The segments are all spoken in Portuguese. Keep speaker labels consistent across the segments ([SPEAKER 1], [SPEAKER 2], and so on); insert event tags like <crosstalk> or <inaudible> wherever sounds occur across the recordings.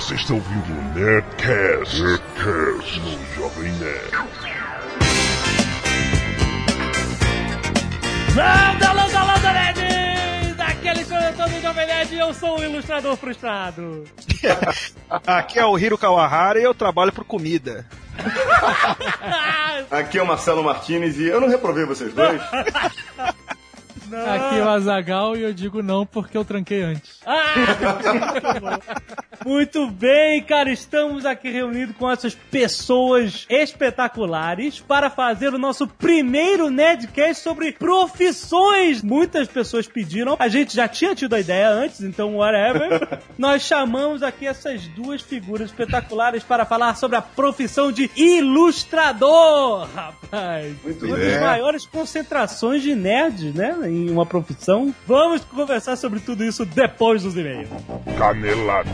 [SPEAKER 1] Você está ouvindo o Nerdcast, Nerdcast no Jovem Nerd.
[SPEAKER 2] Landa, landa, landa, Nerd! Daquele coletor do Jovem Nerd, eu sou o ilustrador frustrado. <laughs>
[SPEAKER 3] Aqui é o Hiro Kawahara e eu trabalho por comida. <laughs>
[SPEAKER 4] Aqui é o Marcelo Martinez e eu não reprovei vocês dois. <laughs>
[SPEAKER 5] Aqui é o Azagal e eu digo não porque eu tranquei antes. <laughs>
[SPEAKER 2] Muito bem, cara, estamos aqui reunidos com essas pessoas espetaculares para fazer o nosso primeiro Nerdcast sobre profissões. Muitas pessoas pediram, a gente já tinha tido a ideia antes, então whatever. <laughs> Nós chamamos aqui essas duas figuras espetaculares para falar sobre a profissão de ilustrador, rapaz.
[SPEAKER 4] Muito
[SPEAKER 2] uma
[SPEAKER 4] bem.
[SPEAKER 2] das maiores concentrações de nerds, né, em uma profissão. Vamos conversar sobre tudo isso depois dos e-mails.
[SPEAKER 1] Canelada.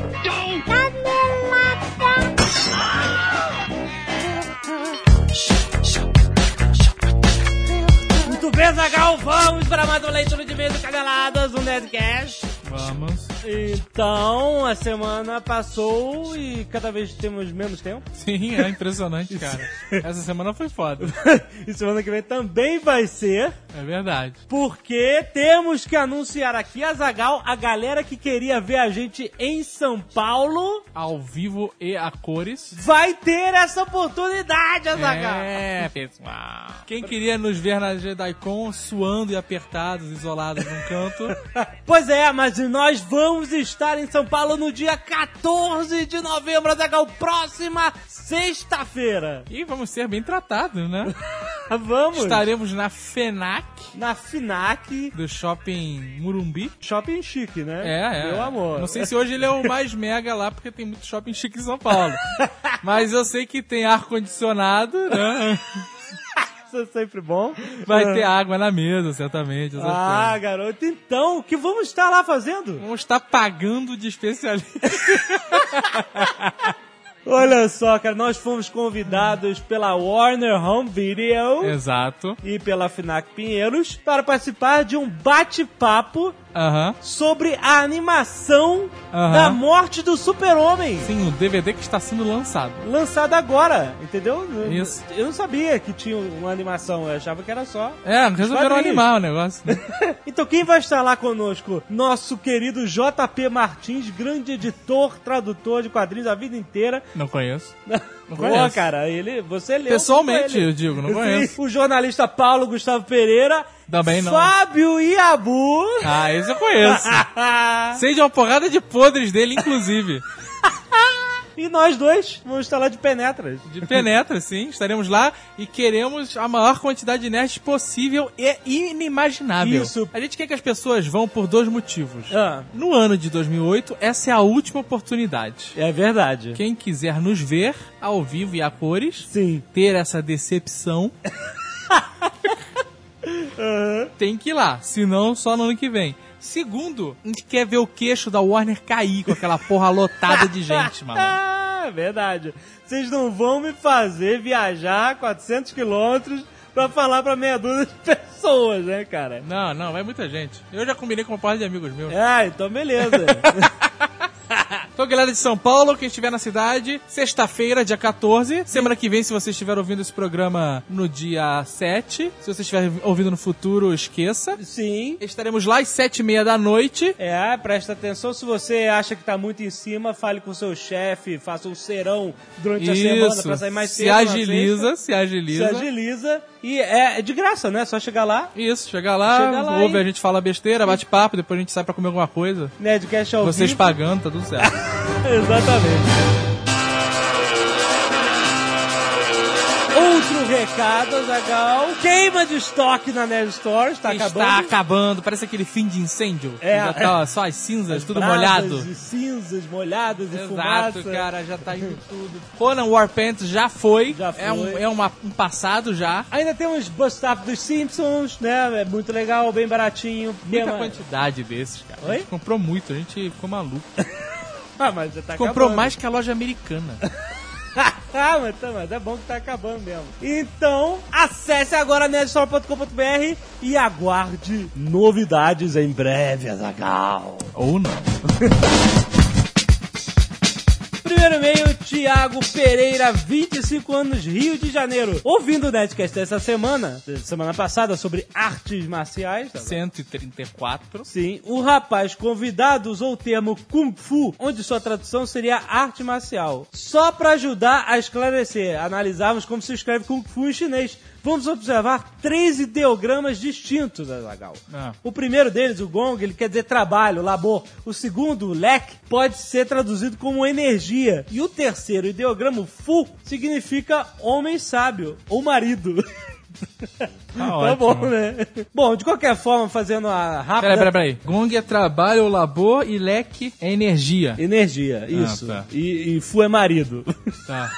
[SPEAKER 2] Muito bem, Zagal, vamos para mais uma leitura de e-mails do Caneladas, um Nerdcast.
[SPEAKER 5] Vamos.
[SPEAKER 2] Então, a semana passou e cada vez temos menos tempo.
[SPEAKER 5] Sim, é impressionante, cara. Essa semana foi foda. <laughs>
[SPEAKER 2] e semana que vem também vai ser,
[SPEAKER 5] É verdade.
[SPEAKER 2] porque temos que anunciar aqui a Zagal, a galera que queria ver a gente em São Paulo,
[SPEAKER 5] Ao vivo e a cores.
[SPEAKER 2] vai ter essa oportunidade, Azagal.
[SPEAKER 5] É, pessoal. Quem queria nos ver na JediCon suando e apertados, isolados num canto, <laughs>
[SPEAKER 2] Pois é, mas nós vamos estar em São Paulo no dia 14 de novembro, Azagal, próxima sexta-feira.
[SPEAKER 5] e vamos ser bem tratados, né? <laughs>
[SPEAKER 2] Vamos
[SPEAKER 5] Estaremos na FENAC
[SPEAKER 2] na FINAC
[SPEAKER 5] do Shopping Murumbi.
[SPEAKER 2] Shopping Chique, né?
[SPEAKER 5] É, é.
[SPEAKER 2] Meu amor.
[SPEAKER 5] Não sei se hoje ele é o mais mega lá, porque tem muito shopping chique em São Paulo. <laughs> Mas eu sei que tem ar-condicionado, né? <laughs>
[SPEAKER 2] Isso é sempre bom.
[SPEAKER 5] Vai ter água na mesa, certamente.
[SPEAKER 2] Ah,
[SPEAKER 5] coisas.
[SPEAKER 2] garoto, então, o que vamos estar lá fazendo?
[SPEAKER 5] Vamos estar pagando de especialista. <laughs>
[SPEAKER 2] Olha só, cara, nós fomos convidados pela Warner Home Video
[SPEAKER 5] Exato.
[SPEAKER 2] e pela FINAC Pinheiros para participar de um bate-papo
[SPEAKER 5] Aham.
[SPEAKER 2] sobre a animação
[SPEAKER 5] Aham.
[SPEAKER 2] da morte do super-homem.
[SPEAKER 5] Sim, o DVD que está sendo lançado.
[SPEAKER 2] Lançado agora, entendeu?
[SPEAKER 5] Isso.
[SPEAKER 2] Eu não sabia que tinha uma animação, eu achava que era só.
[SPEAKER 5] É, resolveram
[SPEAKER 2] quadrinhos.
[SPEAKER 5] animar o negócio. né? <laughs>
[SPEAKER 2] Então quem vai estar lá conosco? Nosso querido JP Martins, grande editor, tradutor de quadrinhos a vida inteira.
[SPEAKER 5] Não conheço. <laughs> Não
[SPEAKER 2] Boa,
[SPEAKER 5] conheço.
[SPEAKER 2] cara, ele, você leu.
[SPEAKER 5] Pessoalmente, eu digo, não conheço.
[SPEAKER 2] O jornalista Paulo Gustavo Pereira.
[SPEAKER 5] Também não.
[SPEAKER 2] Fábio Iabu.
[SPEAKER 5] Ah, esse eu conheço. <laughs> Sei de uma porrada de podres dele, inclusive.
[SPEAKER 2] E nós dois vamos estar lá de penetras.
[SPEAKER 5] De penetra, sim. Estaremos lá e queremos a maior quantidade de nerds possível e inimaginável.
[SPEAKER 2] Isso.
[SPEAKER 5] A gente quer que as pessoas vão por dois motivos.
[SPEAKER 2] Ah,
[SPEAKER 5] No ano de 2008, essa é a última oportunidade.
[SPEAKER 2] é verdade.
[SPEAKER 5] Quem quiser nos ver ao vivo e a cores,
[SPEAKER 2] Sim.
[SPEAKER 5] ter essa decepção, <laughs> tem que ir lá. Senão, só no ano que vem. Segundo, a gente quer ver o queixo da Warner cair com aquela porra lotada de gente, <laughs> mano.
[SPEAKER 2] Ah, é verdade. Vocês não vão me fazer viajar 400 quilômetros pra falar pra meia dúzia de <laughs> pessoas, né, cara?
[SPEAKER 5] Não, não, vai muita gente. Eu já combinei com uma porra de amigos meus.
[SPEAKER 2] Ah, então beleza. <laughs> <laughs>
[SPEAKER 5] Então, galera de São Paulo, quem estiver na cidade, sexta-feira, dia 14. Semana que vem, se você estiver ouvindo esse programa no dia 7. Se você estiver ouvindo no futuro, esqueça.
[SPEAKER 2] Sim.
[SPEAKER 5] Estaremos lá às sete e meia da noite.
[SPEAKER 2] É, presta atenção. Se você acha que tá muito em cima, fale com o seu chefe, faça um serão durante a semana
[SPEAKER 5] Isso.
[SPEAKER 2] pra sair mais
[SPEAKER 5] se
[SPEAKER 2] cedo. na
[SPEAKER 5] agiliza, se agiliza.
[SPEAKER 2] Se agiliza. E é, é de graça, né? Só chegar lá.
[SPEAKER 5] Isso, chega lá,
[SPEAKER 2] Chega lá
[SPEAKER 5] ouve
[SPEAKER 2] e-
[SPEAKER 5] a gente fala besteira, bate papo, depois a gente sai pra comer alguma coisa.
[SPEAKER 2] Nerdcast ao
[SPEAKER 5] Vocês
[SPEAKER 2] vivo.
[SPEAKER 5] pagando, tá tudo certo. <laughs>
[SPEAKER 2] Exatamente. Outro recado, Zagal. Queima de estoque na Nerd Store. Está
[SPEAKER 5] Está
[SPEAKER 2] acabando.
[SPEAKER 5] acabando, parece aquele fim de incêndio.
[SPEAKER 2] É,
[SPEAKER 5] já tá só as cinzas, tudo
[SPEAKER 2] Brasas
[SPEAKER 5] molhado.
[SPEAKER 2] E cinzas molhadas e
[SPEAKER 5] Exato,
[SPEAKER 2] fumaça.
[SPEAKER 5] cara, já tá indo tudo. Conan Warpants já foi.
[SPEAKER 2] Já
[SPEAKER 5] É, um,
[SPEAKER 2] foi.
[SPEAKER 5] é uma- um passado já.
[SPEAKER 2] Ainda temos Bust-Up dos Simpsons, né? É muito legal, bem baratinho.
[SPEAKER 5] Muita
[SPEAKER 2] uma-
[SPEAKER 5] quantidade desses, cara. A
[SPEAKER 2] Oi?
[SPEAKER 5] gente comprou muito, a gente ficou maluco. <laughs>
[SPEAKER 2] Ah, mas tá
[SPEAKER 5] comprou
[SPEAKER 2] acabando.
[SPEAKER 5] mais que a loja americana. <laughs>
[SPEAKER 2] ah, mas, tá, mas é bom que tá acabando mesmo. Então, acesse agora nerdstore.com.br e aguarde novidades em breve, Azagal.
[SPEAKER 5] Ou não. <laughs>
[SPEAKER 2] Primeiro e-mail, Tiago Pereira, 25 anos, Rio de Janeiro. Ouvindo o Nerdcast dessa semana, semana passada, sobre artes marciais. tá bom?
[SPEAKER 5] 134.
[SPEAKER 2] Sim, o rapaz convidado usou o termo Kung Fu, onde sua tradução seria arte marcial. Só para ajudar a esclarecer, analisarmos como se escreve Kung Fu em chinês. Vamos observar três ideogramas distintos, Azagal.
[SPEAKER 5] Ah.
[SPEAKER 2] O primeiro deles, o gong, ele quer dizer trabalho, labor. O segundo, o lek, pode ser traduzido como energia. E o terceiro ideograma, o fu, significa homem sábio, ou marido. <laughs>
[SPEAKER 5] Tá
[SPEAKER 2] Tá bom, né? Bom, de qualquer forma, fazendo a rápida...
[SPEAKER 5] Peraí, peraí, peraí. Gong é trabalho ou labor e leque é energia.
[SPEAKER 2] Energia, isso.
[SPEAKER 5] tá.
[SPEAKER 2] E, e fu é marido.
[SPEAKER 5] Tá.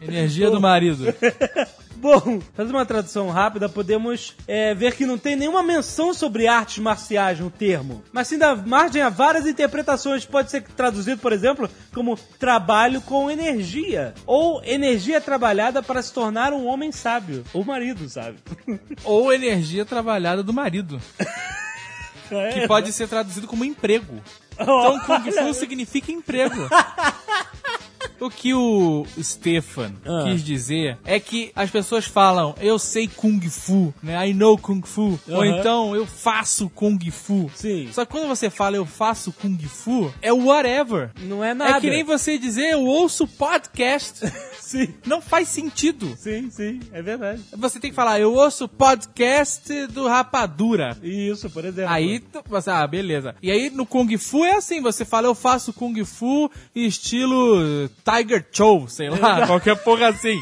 [SPEAKER 5] Energia do marido. <laughs>
[SPEAKER 2] Bom, fazendo uma tradução rápida, podemos é, ver que não tem nenhuma menção sobre artes marciais no termo, mas sim dá margem a várias interpretações. Pode ser traduzido, por exemplo, como trabalho com energia, ou energia trabalhada para se tornar um homem sábio, ou marido sábio. <laughs>
[SPEAKER 5] Ou energia trabalhada do marido. <laughs> Que pode ser traduzido como emprego. Então Kung Fu significa emprego. <laughs> O que o Stefan
[SPEAKER 2] Ah.
[SPEAKER 5] quis dizer é que as pessoas falam, eu sei Kung Fu, né? I know Kung Fu. Ou
[SPEAKER 2] Aham.
[SPEAKER 5] então, eu faço Kung Fu.
[SPEAKER 2] Sim.
[SPEAKER 5] Só que quando você fala eu faço Kung Fu, é whatever.
[SPEAKER 2] Não é nada.
[SPEAKER 5] É que nem você dizer eu ouço podcast. <laughs>
[SPEAKER 2] Sim,
[SPEAKER 5] Não faz sentido.
[SPEAKER 2] sim, sim, é verdade.
[SPEAKER 5] Você tem que falar, eu ouço podcast do Rapadura.
[SPEAKER 2] Isso, por exemplo.
[SPEAKER 5] Aí, você, ah, beleza. E aí no Kung Fu é assim, você fala, eu faço Kung Fu estilo Tiger Chow, sei lá, <laughs> qualquer porra assim.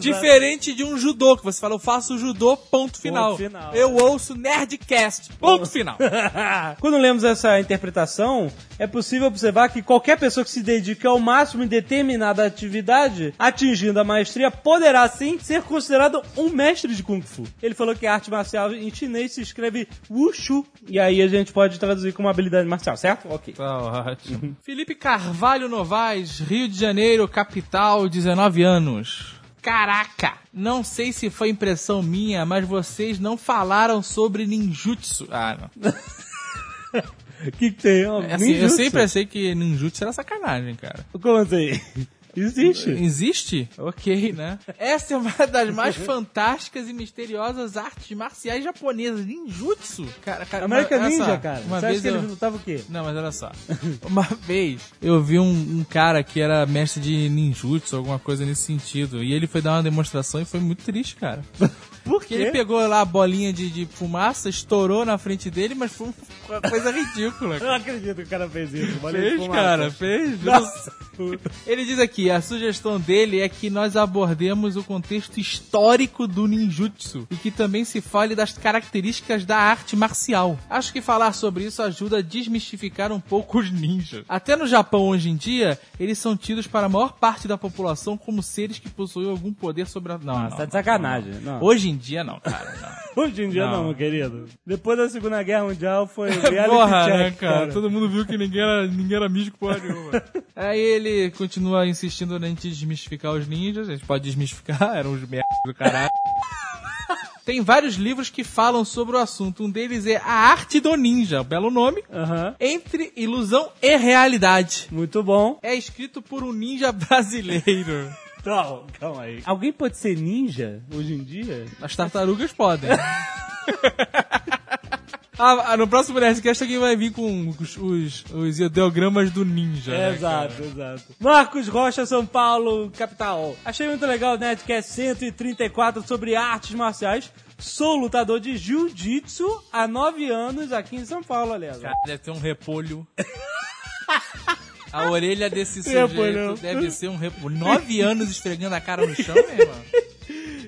[SPEAKER 5] Diferente de um judô, que você fala, eu faço judô, ponto final.
[SPEAKER 2] final,
[SPEAKER 5] eu ouço Nerdcast, ponto final. <laughs>
[SPEAKER 2] Quando lemos essa interpretação, é possível observar que qualquer pessoa que se dedique ao máximo em determinada atividade, atingindo a maestria, poderá sim ser considerado um mestre de Kung Fu. Ele falou que a arte marcial em chinês se escreve Wushu, e aí a gente pode traduzir como habilidade marcial, certo? Ok.
[SPEAKER 5] Tá ótimo. Felipe Carvalho Novaes, Rio de Janeiro, capital, 19 anos. Caraca! Não sei se foi impressão minha, mas vocês não falaram sobre ninjutsu. Ah, não. <laughs>
[SPEAKER 2] O que, tem? Ó,
[SPEAKER 5] É assim, eu sempre achei que ninjutsu era sacanagem, cara.
[SPEAKER 2] Como assim? Existe.
[SPEAKER 5] Existe? Ok, né? Essa é uma <laughs> das mais fantásticas e misteriosas artes marciais japonesas. Ninjutsu. Cara, cara,
[SPEAKER 2] American
[SPEAKER 5] uma-
[SPEAKER 2] Ninja,
[SPEAKER 5] só,
[SPEAKER 2] cara.
[SPEAKER 5] Uma
[SPEAKER 2] Você
[SPEAKER 5] vez
[SPEAKER 2] acha que
[SPEAKER 5] eu...
[SPEAKER 2] ele lutava o quê?
[SPEAKER 5] Não, mas olha só. Uma <laughs> vez eu vi um, um cara que era mestre de ninjutsu, alguma coisa nesse sentido. E ele foi dar uma demonstração e foi muito triste, cara. <laughs>
[SPEAKER 2] Por
[SPEAKER 5] Porque ele pegou lá a bolinha de, de fumaça, estourou na frente dele, mas foi uma coisa ridícula.
[SPEAKER 2] Eu não acredito que o cara fez isso. Bolinha de
[SPEAKER 5] Fez,
[SPEAKER 2] fumaça.
[SPEAKER 5] cara, fez.
[SPEAKER 2] Nossa.
[SPEAKER 5] Ele diz aqui, a sugestão dele é que nós abordemos o contexto histórico do ninjutsu e que também se fale das características da arte marcial. Acho que falar sobre isso ajuda a desmistificar um pouco os ninjas. Até no Japão hoje em dia, eles são tidos para a maior parte da população como seres que possuem algum poder sobre a... Não,
[SPEAKER 2] Ah,
[SPEAKER 5] não,
[SPEAKER 2] tá de sacanagem. Não.
[SPEAKER 5] Hoje em dia não, cara, não. <laughs>
[SPEAKER 2] Hoje em dia não,
[SPEAKER 5] Não.
[SPEAKER 2] meu querido. Depois da Segunda Guerra Mundial foi <laughs> reality
[SPEAKER 5] Porra,
[SPEAKER 2] check,
[SPEAKER 5] né, cara? Todo mundo viu que ninguém era, ninguém era místico porra nenhuma. <laughs> Aí ele continua insistindo na gente desmistificar os ninjas. A gente pode desmistificar, eram os merdas do caralho. Tem vários livros que falam sobre o assunto. Um deles é A Arte do Ninja, belo nome.
[SPEAKER 2] Aham.
[SPEAKER 5] Entre ilusão e realidade.
[SPEAKER 2] Muito bom.
[SPEAKER 5] É escrito por um ninja brasileiro. <laughs>
[SPEAKER 2] Calma, calma aí. Alguém pode ser ninja hoje em dia?
[SPEAKER 5] As tartarugas podem. <laughs> Ah, ah, no próximo Nerdcast alguém vai vir com os, os, os ideogramas do ninja. né,
[SPEAKER 2] exato,
[SPEAKER 5] cara?
[SPEAKER 2] exato. Marcos Rocha, São Paulo, capital. Achei muito legal o Nerdcast 134 sobre artes marciais. Sou lutador de jiu-jitsu há nove anos aqui em São Paulo, aliás.
[SPEAKER 5] Cara, deve ter um repolho. <laughs> A orelha desse
[SPEAKER 2] Repolho.
[SPEAKER 5] sujeito deve ser um repolho. Nove anos esfregando a cara no chão, meu irmão.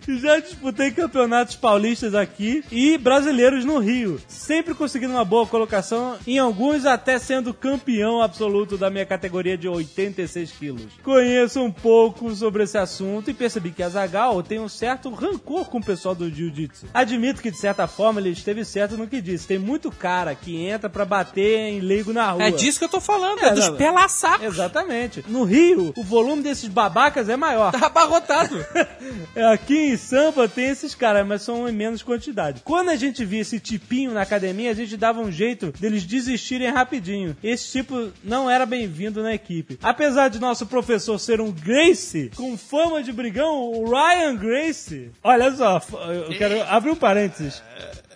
[SPEAKER 5] <laughs>
[SPEAKER 2] Já disputei campeonatos paulistas aqui e brasileiros no Rio, sempre conseguindo uma boa colocação, em alguns até sendo campeão absoluto da minha categoria de 86 quilos. Conheço um pouco sobre esse assunto e percebi que a Zagal tem um certo rancor com o pessoal do Jiu-Jitsu. Admito que de certa forma ele esteve certo no que disse. Tem muito cara que entra pra bater em leigo na rua.
[SPEAKER 5] É disso que eu tô falando,
[SPEAKER 2] É,
[SPEAKER 5] é, dos
[SPEAKER 2] não,
[SPEAKER 5] pela-sacos.
[SPEAKER 2] Exatamente. No Rio, o volume desses babacas é maior.
[SPEAKER 5] Tá abarrotado. <laughs>
[SPEAKER 2] É, Aqui em Sampa tem esses caras, mas são em menos quantidade. Quando a gente via esse tipinho na academia, a gente dava um jeito deles desistirem rapidinho. Esse tipo não era bem-vindo na equipe. Apesar de nosso professor ser um Grace, com fama de brigão, o Ryan Grace. Olha só, eu quero abrir um parênteses.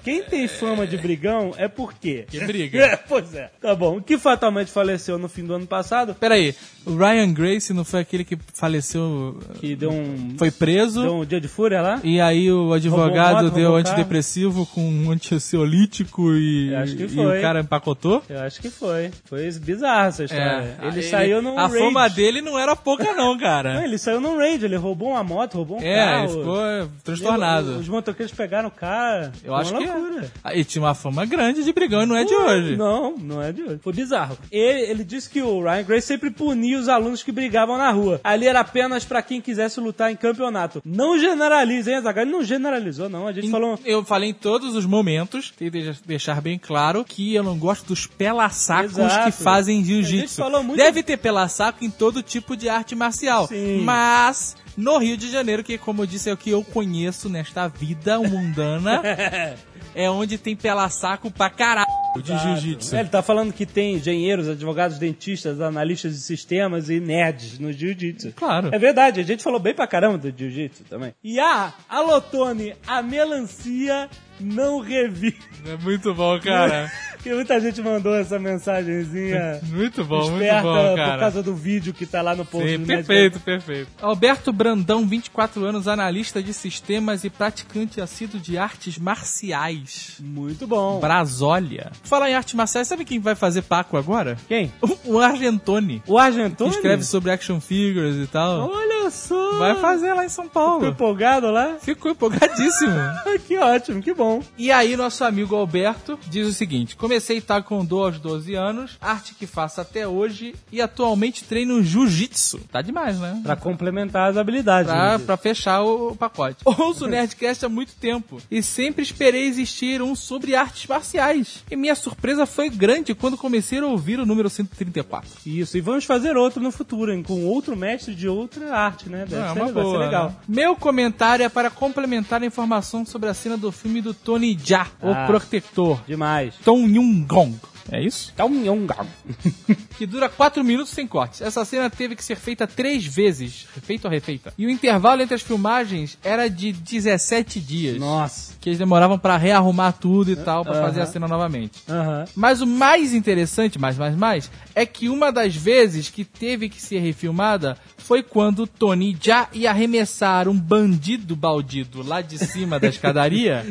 [SPEAKER 2] Quem tem fama de brigão é porque.
[SPEAKER 5] Que briga. <laughs>
[SPEAKER 2] É, pois é. Tá bom. Que fatalmente faleceu no fim do ano passado,
[SPEAKER 5] Peraí, o Ryan Grace não foi aquele que faleceu,
[SPEAKER 2] que deu um.
[SPEAKER 5] foi preso,
[SPEAKER 2] Deu um dia de fúria lá?
[SPEAKER 5] e aí o advogado
[SPEAKER 2] moto,
[SPEAKER 5] deu
[SPEAKER 2] carro.
[SPEAKER 5] antidepressivo com um antiansiolítico e,
[SPEAKER 2] Eu acho que
[SPEAKER 5] e
[SPEAKER 2] foi.
[SPEAKER 5] o cara empacotou?
[SPEAKER 2] Eu acho que foi. Foi bizarra essa história. ele,
[SPEAKER 5] É, aí
[SPEAKER 2] saiu num
[SPEAKER 5] A
[SPEAKER 2] raid.
[SPEAKER 5] fama dele não era pouca não,
[SPEAKER 2] Não,
[SPEAKER 5] cara.
[SPEAKER 2] ele saiu num raid, ele roubou uma moto, roubou um
[SPEAKER 5] é,
[SPEAKER 2] carro.
[SPEAKER 5] ele ficou é, transtornado.
[SPEAKER 2] Os motoqueiros pegaram o cara.
[SPEAKER 5] Eu acho que é. Ah, E tinha uma fama grande de brigão e não é de hoje.
[SPEAKER 2] Não, não é de hoje. Foi bizarro. Ele, ele disse que o Ryan Grace sempre punia os alunos que brigavam na rua. Ali era apenas pra quem quisesse lutar em campeonato. Não generalize, hein, Azaghal? Ele não generalizou, não. A gente
[SPEAKER 5] Em-
[SPEAKER 2] falou...
[SPEAKER 5] Eu falei em todos os momentos, tem que de- deixar bem claro que eu não gosto dos pela-sacos que fazem
[SPEAKER 2] A gente
[SPEAKER 5] jiu-jitsu.
[SPEAKER 2] falou muito-
[SPEAKER 5] Deve ter pela-saco em todo tipo de arte marcial.
[SPEAKER 2] Sim.
[SPEAKER 5] Mas no Rio de Janeiro, que como eu disse é o que eu conheço nesta vida mundana, <laughs> é onde tem pela-saco pra caralho de jiu-jitsu.
[SPEAKER 2] É, Ele tá falando que tem engenheiros, advogados, dentistas, analistas de sistemas e nerds no jiu-jitsu.
[SPEAKER 5] Claro.
[SPEAKER 2] É verdade, a gente falou bem pra caramba do jiu-jitsu também. E a Alotone, a melancia não revive.
[SPEAKER 5] É muito bom, cara. <laughs>
[SPEAKER 2] Que muita gente mandou essa mensagenzinha <laughs>
[SPEAKER 5] Muito bom, muito
[SPEAKER 2] esperta
[SPEAKER 5] bom,
[SPEAKER 2] por
[SPEAKER 5] cara.
[SPEAKER 2] causa do vídeo que tá lá no post
[SPEAKER 5] Sim,
[SPEAKER 2] do
[SPEAKER 5] perfeito, perfeito. Alberto Brandão, 24 anos, analista de sistemas e praticante assíduo de artes marciais.
[SPEAKER 2] Muito bom.
[SPEAKER 5] Brasólia. Falar em artes marciais, sabe quem vai fazer Paco agora?
[SPEAKER 2] Quem? <laughs>
[SPEAKER 5] O Argentoni.
[SPEAKER 2] O Argentone?
[SPEAKER 5] Que escreve sobre action figures e tal.
[SPEAKER 2] Olha só.
[SPEAKER 5] Vai fazer lá em São
[SPEAKER 2] Ficou
[SPEAKER 5] Paulo.
[SPEAKER 2] empolgado lá?
[SPEAKER 5] Ficou empolgadíssimo. <laughs>
[SPEAKER 2] Que ótimo, que bom.
[SPEAKER 5] E aí, nosso amigo Alberto diz o seguinte: comecei Taekwondo aos 12 anos, arte que faço até hoje e atualmente treino Jiu-Jitsu. Tá demais, né?
[SPEAKER 2] Pra complementar as habilidades.
[SPEAKER 5] Pra,
[SPEAKER 2] né?
[SPEAKER 5] pra fechar o, o pacote. <laughs> Ouço o Nerdcast há muito tempo e sempre esperei existir um sobre artes marciais. E minha surpresa foi grande quando comecei a ouvir o número 134.
[SPEAKER 2] Isso, e vamos fazer outro no futuro, hein, com outro mestre de outra arte, né? Deve
[SPEAKER 5] Ah,
[SPEAKER 2] ser,
[SPEAKER 5] uma
[SPEAKER 2] vai
[SPEAKER 5] boa,
[SPEAKER 2] ser legal.
[SPEAKER 5] né? Meu comentário é para complementar a informação sobre a cena do filme do Tony Jaa,
[SPEAKER 2] Ah.
[SPEAKER 5] o Protector.
[SPEAKER 2] Demais.
[SPEAKER 5] Tom Yung-gong. É isso?
[SPEAKER 2] Tá um yongão. <laughs>
[SPEAKER 5] que dura 4 minutos sem cortes. Essa cena teve que ser feita três vezes, refeita ou refeita. E o intervalo entre as filmagens era de 17 dias.
[SPEAKER 2] Nossa.
[SPEAKER 5] Que eles demoravam pra rearrumar tudo e tal, pra
[SPEAKER 2] Aham.
[SPEAKER 5] fazer a cena novamente.
[SPEAKER 2] Aham.
[SPEAKER 5] Mas o mais interessante, mais, mais, mais, é que uma das vezes que teve que ser refilmada foi quando Tony já ia arremessar um bandido baldido lá de cima da <laughs> escadaria.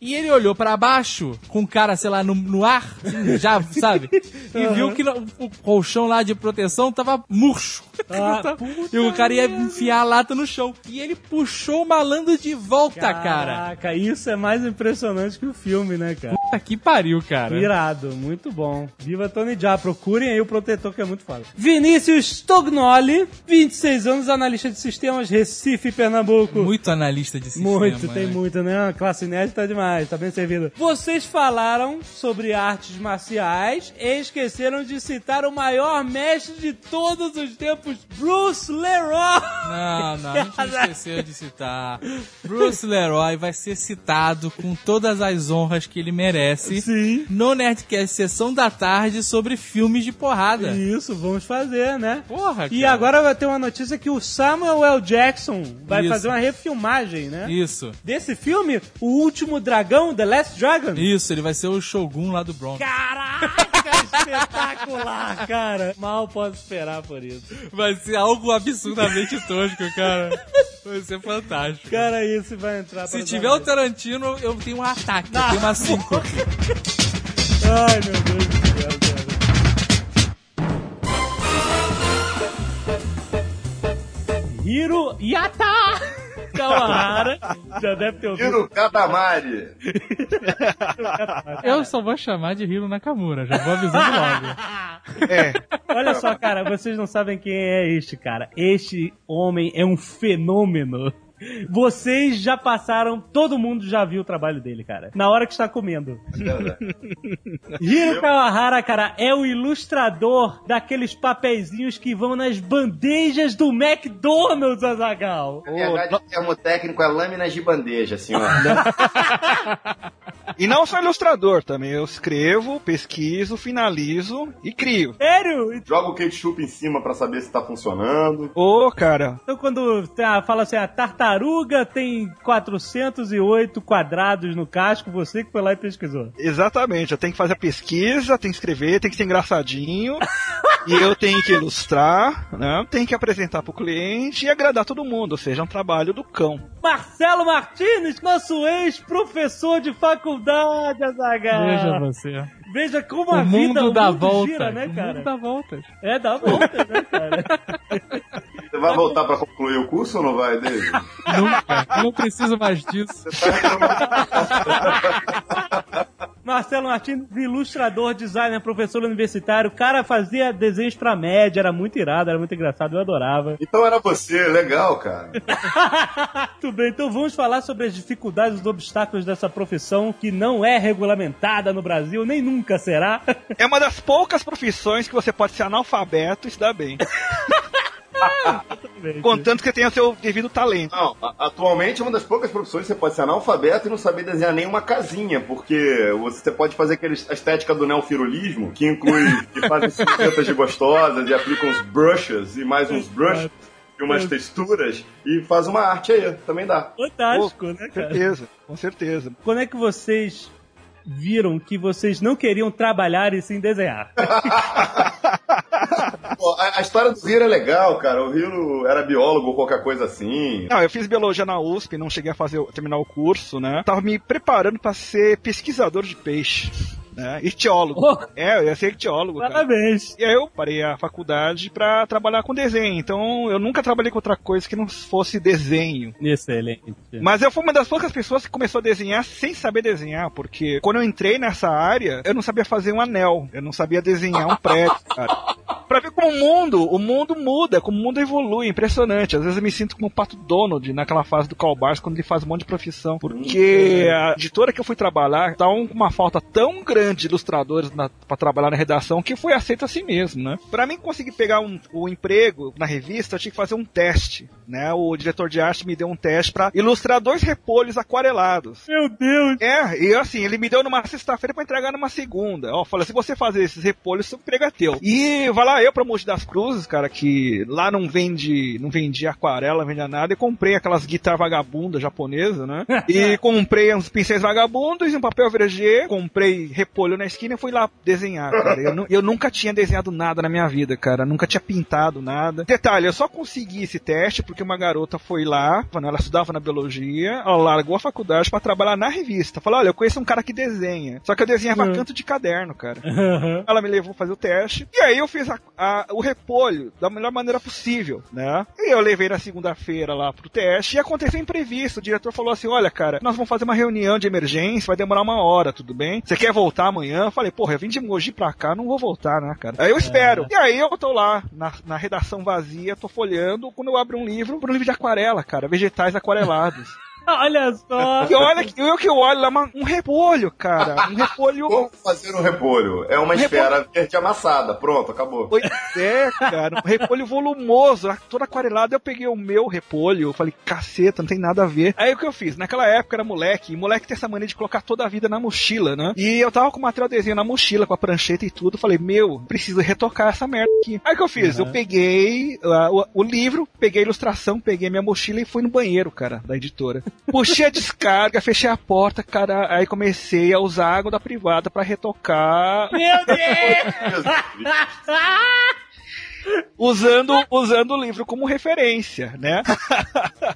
[SPEAKER 5] E ele olhou pra baixo, com o cara, sei lá, no, no ar, assim, <laughs> já, sabe? <laughs> E viu que o colchão lá de proteção tava murcho.
[SPEAKER 2] Ah, <laughs>
[SPEAKER 5] e o cara ia enfiar a lata no chão. E ele puxou o malandro de volta, cara.
[SPEAKER 2] Caraca, isso é mais impressionante que o filme, né, cara?
[SPEAKER 5] Puta que pariu, cara.
[SPEAKER 2] Irado, muito bom. Viva Tony Jaa, procurem aí o protetor que é muito foda. Vinícius Tognoli, 26 anos, analista de sistemas, Recife, Pernambuco.
[SPEAKER 5] Muito analista de sistema.
[SPEAKER 2] Muito, tem
[SPEAKER 5] né?
[SPEAKER 2] muito, né? Classe tá demais, tá bem servida. Vocês falaram sobre artes marciais e esqueceram de citar o maior mestre de todos os tempos, Bruce Leroy.
[SPEAKER 5] Não, não, a gente não esqueceu de citar. Bruce Leroy vai ser citado com todas as honras que ele merece
[SPEAKER 2] Sim.
[SPEAKER 5] no Nerdcast Sessão da Tarde sobre filmes de porrada.
[SPEAKER 2] Isso, vamos fazer, né?
[SPEAKER 5] Porra,
[SPEAKER 2] E
[SPEAKER 5] cara.
[SPEAKER 2] agora vai ter uma notícia que o Samuel L. Jackson vai
[SPEAKER 5] Isso.
[SPEAKER 2] fazer uma refilmagem, né?
[SPEAKER 5] Isso,
[SPEAKER 2] Desse filme, O Último Dragão, The Last Dragon.
[SPEAKER 5] isso, ele vai ser o Shogun lá do Bronx.
[SPEAKER 2] Caraca, espetacular, cara. Mal posso esperar por isso.
[SPEAKER 5] Vai ser algo absurdamente tosco, cara. Vai ser fantástico.
[SPEAKER 2] Cara, isso vai entrar
[SPEAKER 5] Se tiver o Tarantino, eu tenho um ataque, eu tenho uma síncope.
[SPEAKER 2] Ai, meu Deus do céu, cara. Hiro Yata Kawahara. Já deve ter ouvido.
[SPEAKER 4] Tiro Katamari.
[SPEAKER 5] Eu só vou chamar de Hiro Nakamura, já vou avisando logo.
[SPEAKER 3] É.
[SPEAKER 2] Olha só, cara, vocês não sabem quem é este, cara. Este homem é um fenômeno. Vocês já passaram, todo mundo já viu o trabalho dele, cara. Na hora que está comendo. <laughs> Hiro Kawahara, cara, é o ilustrador daqueles papeizinhos que vão nas bandejas do McDonald's, Azagal.
[SPEAKER 4] Na verdade, o termo técnico é lâminas de bandeja, ó. <laughs>
[SPEAKER 3] E não sou ilustrador também, eu escrevo, pesquiso, finalizo e crio.
[SPEAKER 2] Sério?
[SPEAKER 4] Joga o ketchup em cima pra saber se tá funcionando.
[SPEAKER 3] Ô, cara,
[SPEAKER 2] Então quando tá, fala assim, a tartaruga tem 408 quadrados no casco, você que foi lá e pesquisou.
[SPEAKER 3] exatamente, eu tenho que fazer a pesquisa, tenho que escrever, tem que ser engraçadinho, <laughs> e eu tenho que ilustrar, né? Tenho que apresentar pro cliente e agradar todo mundo, ou seja, é um trabalho do cão.
[SPEAKER 2] Marcelo Martins, nosso ex-professor de faculdade, Azagal.
[SPEAKER 5] Veja você.
[SPEAKER 2] Veja como a
[SPEAKER 5] o
[SPEAKER 2] vida,
[SPEAKER 5] mundo
[SPEAKER 2] o
[SPEAKER 5] dá
[SPEAKER 2] mundo
[SPEAKER 5] voltas.
[SPEAKER 2] gira, né,
[SPEAKER 5] O
[SPEAKER 2] cara?
[SPEAKER 5] mundo dá voltas.
[SPEAKER 2] É, dá volta, né, cara?
[SPEAKER 4] Você vai voltar pra concluir o curso ou não vai, David?
[SPEAKER 5] Nunca. Eu não preciso mais disso. <laughs>
[SPEAKER 2] Marcelo Martins, ilustrador, designer, professor universitário. O cara fazia desenhos pra média, era muito irado, era muito engraçado, eu adorava. <laughs>
[SPEAKER 4] Então era você, legal, cara.
[SPEAKER 2] Muito bem, então vamos falar sobre as dificuldades e os obstáculos dessa profissão que não é regulamentada no Brasil, nem nunca será.
[SPEAKER 3] É uma das poucas profissões que você pode ser analfabeto e se dar bem. <laughs> Contanto que tenha seu devido talento.
[SPEAKER 4] Não, atualmente é uma das poucas profissões que você pode ser analfabeto e não saber desenhar nenhuma casinha, porque você pode fazer aquela estética do neofirulismo, que inclui que fazem cinzetas de gostosas e aplica uns brushes e mais uns brushes e umas texturas e faz uma arte aí, também dá.
[SPEAKER 2] Fantástico, né,
[SPEAKER 3] Com
[SPEAKER 2] cara?
[SPEAKER 3] certeza, com certeza.
[SPEAKER 2] Quando é que vocês viram que vocês não queriam trabalhar e sim desenhar? <laughs>
[SPEAKER 4] A, história do Hiro é legal, cara. O Hiro era biólogo ou qualquer coisa assim.
[SPEAKER 3] Não, eu fiz biologia na USP, não cheguei a fazer terminar o curso, né? Tava me preparando pra ser pesquisador de peixe. Né? Ictiólogo.
[SPEAKER 2] Oh.
[SPEAKER 3] É, eu ia ser ictiólogo, cara.
[SPEAKER 2] Parabéns.
[SPEAKER 3] E aí eu parei a faculdade pra trabalhar com desenho. Então eu nunca trabalhei com outra coisa que não fosse desenho.
[SPEAKER 2] Excelente.
[SPEAKER 3] Mas eu fui uma das poucas pessoas que começou a desenhar sem saber desenhar, porque quando eu entrei nessa área, eu não sabia fazer um anel, eu não sabia desenhar um prédio, cara. Pra ver como o mundo, o mundo muda, como o mundo evolui, impressionante. Às vezes eu me sinto como o Pato Donald naquela fase do Karl Barks, quando ele faz um monte de profissão. Porque a editora que eu fui trabalhar tá com uma falta tão grande de ilustradores na, pra trabalhar na redação que foi aceito assim mesmo, né? Pra mim conseguir pegar um, o emprego na revista, eu tinha que fazer um teste, né? O diretor de arte me deu um teste pra ilustrar dois repolhos aquarelados.
[SPEAKER 2] Meu Deus.
[SPEAKER 3] É, e assim, ele me deu numa sexta-feira pra entregar numa segunda. Ó, falou, se você fazer esses repolhos, seu emprego é teu. E vai lá eu pra Mogi das Cruzes, cara, que lá não vende, não vendia aquarela, não vendia nada, e comprei aquelas guitarras vagabundas japonesas, né? <laughs> E comprei uns pincéis vagabundos e um papel VG, comprei repolho na esquina e fui lá desenhar, cara. Eu, eu nunca tinha desenhado nada na minha vida, cara. Nunca tinha pintado nada. Detalhe, eu só consegui esse teste porque uma garota foi lá, quando ela estudava na biologia, ela largou a faculdade pra trabalhar na revista. Falou, olha, eu conheço um cara que desenha. Só que eu desenhava
[SPEAKER 2] Hum.
[SPEAKER 3] canto de caderno, cara. Ela me levou fazer o teste. E aí eu fiz a- a- o repolho da melhor maneira possível, né? E eu levei na segunda-feira lá pro teste e aconteceu imprevisto. O diretor falou assim: olha, cara, nós vamos fazer uma reunião de emergência, vai demorar uma hora, tudo bem? Você quer voltar amanhã? Eu falei, porra, eu vim de Mogi pra cá, não vou voltar, né, cara? Aí eu espero. E aí eu tô lá, na, na redação vazia, tô folhando, quando eu abro um livro, um livro de aquarela, cara, vegetais aquarelados. <laughs> <laughs>
[SPEAKER 2] Olha só.
[SPEAKER 3] E olha que eu que eu olho lá, um repolho, cara. Um repolho.
[SPEAKER 4] Como fazer um repolho? É uma
[SPEAKER 3] Um
[SPEAKER 4] esfera verde amassada. Pronto, acabou.
[SPEAKER 3] Pois é, cara, um repolho volumoso, todo aquarelado. Eu peguei o meu repolho, eu falei, caceta, não tem nada a ver. Aí o que eu fiz? Naquela época era moleque, e moleque tem essa mania de colocar toda a vida na mochila, né? E eu tava com o material desenho na mochila, com a prancheta e tudo. eu Falei, meu, preciso retocar essa merda aqui. Aí o que eu fiz? Eu peguei ah, o, o livro, peguei a ilustração, peguei minha mochila e fui no banheiro, cara, da editora. Puxei a descarga, fechei a porta, cara, aí comecei a usar a água da privada pra retocar
[SPEAKER 2] Meu Deus. <laughs>
[SPEAKER 3] usando, usando o livro como referência, né?